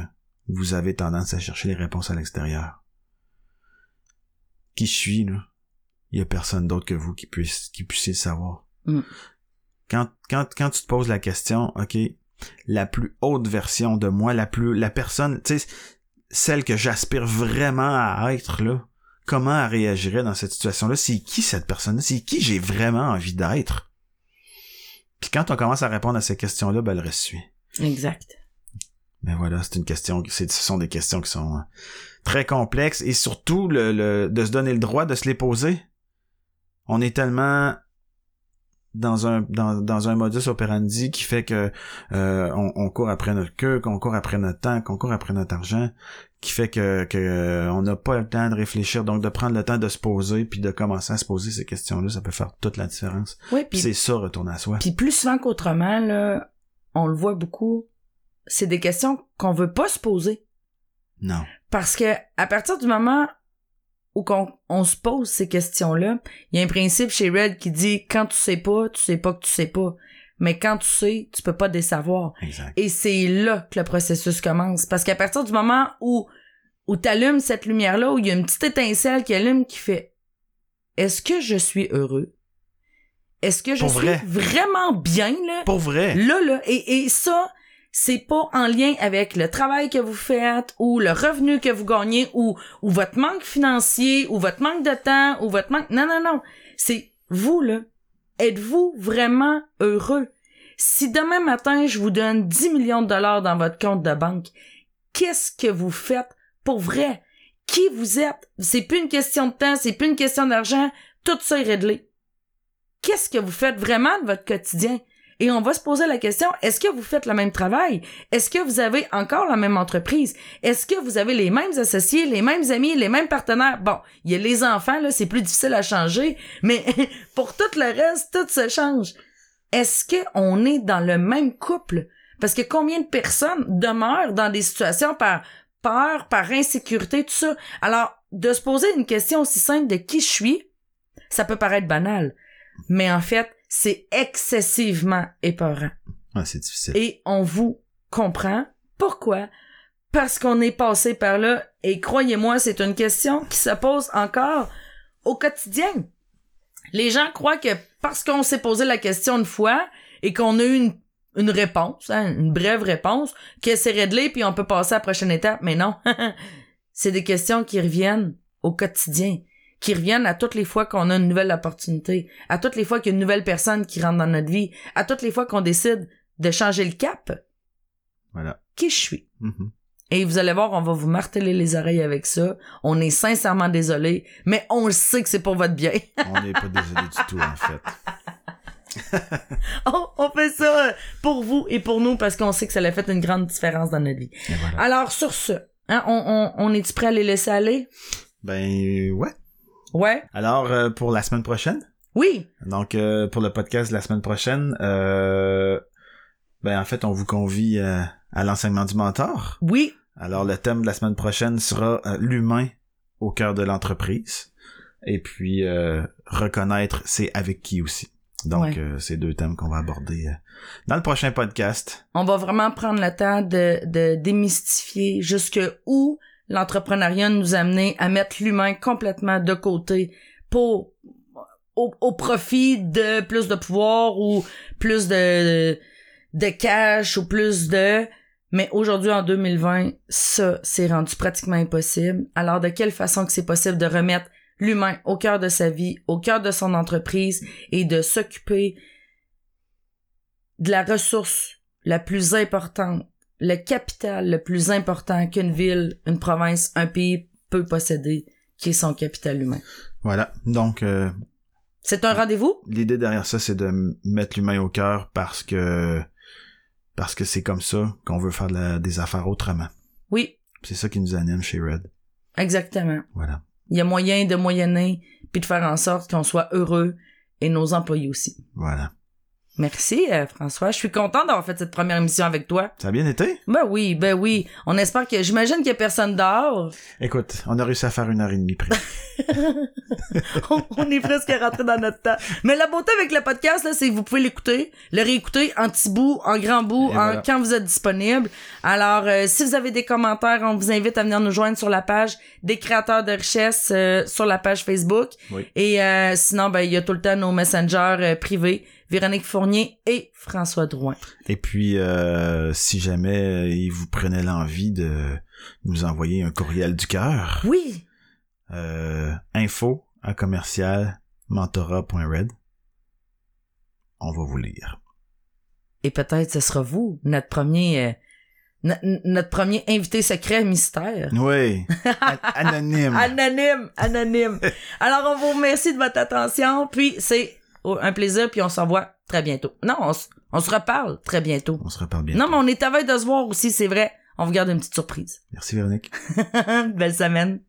vous avez tendance à chercher les réponses à l'extérieur. Qui je suis, là? Il y a personne d'autre que vous qui puisse qui puisse le savoir. Mm. quand, quand, quand tu te poses la question, OK, la plus haute version de moi, la plus, la personne, tu sais, celle que j'aspire vraiment à être, là, comment elle réagirait dans cette situation-là? C'est qui cette personne-là? C'est qui j'ai vraiment envie d'être? Puis quand on commence à répondre à ces questions-là, ben, le reste suit. Exact. Mais voilà, c'est une question, c'est, ce sont des questions qui sont euh, très complexes et surtout le, le, de se donner le droit de se les poser. On est tellement dans un dans, dans un modus operandi qui fait que euh, on, on, court après notre queue, qu'on court après notre temps, qu'on court après notre argent, qui fait que, que euh, on n'a pas le temps de réfléchir, donc de prendre le temps de se poser puis de commencer à se poser ces questions-là, ça peut faire toute la différence. Oui, puis c'est ça retourner à soi. Puis plus souvent qu'autrement là, on le voit beaucoup, c'est des questions qu'on veut pas se poser. Non. Parce que à partir du moment où qu'on on se pose ces questions-là, il y a un principe chez Red qui dit quand tu sais pas, tu sais pas que tu sais pas. Mais quand tu sais, tu peux pas désavoir. Exact. Et c'est là que le processus commence. Parce qu'à partir du moment où, où t'allumes cette lumière-là, où il y a une petite étincelle qui allume qui fait Est-ce que je suis heureux? Est-ce que je Pour suis vrai. vraiment bien, là? Pour vrai. Là, là. Et, et ça, c'est pas en lien avec le travail que vous faites ou le revenu que vous gagnez ou, votre manque financier ou votre manque de temps ou votre manque... Non, non, non. C'est vous, là. Êtes-vous vraiment heureux? Si demain matin, je vous donne 10 millions de dollars dans votre compte de banque, qu'est-ce que vous faites pour vrai? Qui vous êtes? C'est plus une question de temps, c'est plus une question d'argent. Tout ça est réglé. Qu'est-ce que vous faites vraiment de votre quotidien? Et on va se poser la question, est-ce que vous faites le même travail? Est-ce que vous avez encore la même entreprise? Est-ce que vous avez les mêmes associés, les mêmes amis, les mêmes partenaires? Bon, il y a les enfants, là, c'est plus difficile à changer, mais pour tout le reste, tout se change. Est-ce que on est dans le même couple? Parce que combien de personnes demeurent dans des situations par peur, par insécurité, tout ça? Alors, de se poser une question aussi simple de qui je suis, ça peut paraître banal. Mais en fait, c'est excessivement épeurant. Ouais, c'est difficile. Et on vous comprend. Pourquoi? Parce qu'on est passé par là. Et croyez-moi, c'est une question qui se pose encore au quotidien. Les gens croient que parce qu'on s'est posé la question une fois et qu'on a eu une, une réponse, hein, une brève réponse, que c'est réglé puis on peut passer à la prochaine étape. Mais non. c'est des questions qui reviennent au quotidien qui reviennent à toutes les fois qu'on a une nouvelle opportunité, à toutes les fois qu'il y a une nouvelle personne qui rentre dans notre vie, à toutes les fois qu'on décide de changer le cap. Voilà. Qui je suis. Mhm. Et vous allez voir, on va vous marteler les oreilles avec ça. On est sincèrement désolé, mais on le sait que c'est pour votre bien. On n'est pas désolé du tout, en fait. on, on fait ça pour vous et pour nous parce qu'on sait que ça a fait une grande différence dans notre vie. Voilà. Alors, sur ce, hein, on, on, on est-tu prêt à les laisser aller? Ben, ouais. Ouais? Alors, euh, pour la semaine prochaine? Oui! Donc, euh, pour le podcast de la semaine prochaine, euh, ben, en fait, on vous convie euh, à l'enseignement du mentor. Oui! Alors, le thème de la semaine prochaine sera l'humain au cœur de l'entreprise. Et puis, euh, reconnaître c'est avec qui aussi. Donc, Ouais. euh, c'est deux thèmes qu'on va aborder euh, dans le prochain podcast. On va vraiment prendre le temps de, de démystifier jusque où l'entrepreneuriat nous a amené à mettre l'humain complètement de côté pour au, au profit de plus de pouvoir ou plus de de cash ou plus de mais aujourd'hui en 2020 ça c'est rendu pratiquement impossible. Alors de quelle façon que c'est possible de remettre l'humain au cœur de sa vie au cœur de son entreprise et de s'occuper de la ressource la plus importante, le capital le plus important qu'une ville, une province, un pays peut posséder, qui est son capital humain. Voilà. Donc, euh, C'est un rendez-vous? l'idée derrière ça, c'est de mettre l'humain au cœur parce que parce que c'est comme ça qu'on veut faire de la- des affaires autrement. Oui, C'est ça qui nous anime chez Red. exactement. Voilà. Il y a moyen de moyenner puis de faire en sorte qu'on soit heureux et nos employés aussi. Voilà. Merci euh, François, je suis content d'avoir fait cette première émission avec toi. Ça a bien été? Ben oui, ben oui. On espère que j'imagine qu'il y a personne dehors. Écoute, on a réussi à faire une heure et demie près. on, on est presque rentré dans notre temps. Mais la beauté avec le podcast, là, c'est que vous pouvez l'écouter, le réécouter en petit bout, en grand bout, Et en- voilà. quand vous êtes disponible. Alors, euh, si vous avez des commentaires, on vous invite à venir nous joindre sur la page des créateurs de richesse euh, sur la page Facebook. Oui. Et euh, sinon, ben il y a tout le temps nos messengers privés Véronique Fournier et François Drouin. Et puis, euh, si jamais il vous prenait l'envie de nous envoyer un courriel du cœur, Oui, euh, info à commercial mentorat.red, on va vous lire. et peut-être ce sera vous, notre premier... euh, no- notre premier invité secret mystère. Oui, anonyme. Anonyme, anonyme. Alors, on vous remercie de votre attention, puis c'est un plaisir, puis on s'en voit très bientôt. Non, on, on se reparle très bientôt. On se reparle bien. Non, mais on est à veille de se voir aussi, c'est vrai. On vous garde une petite surprise. Merci Véronique. Belle semaine.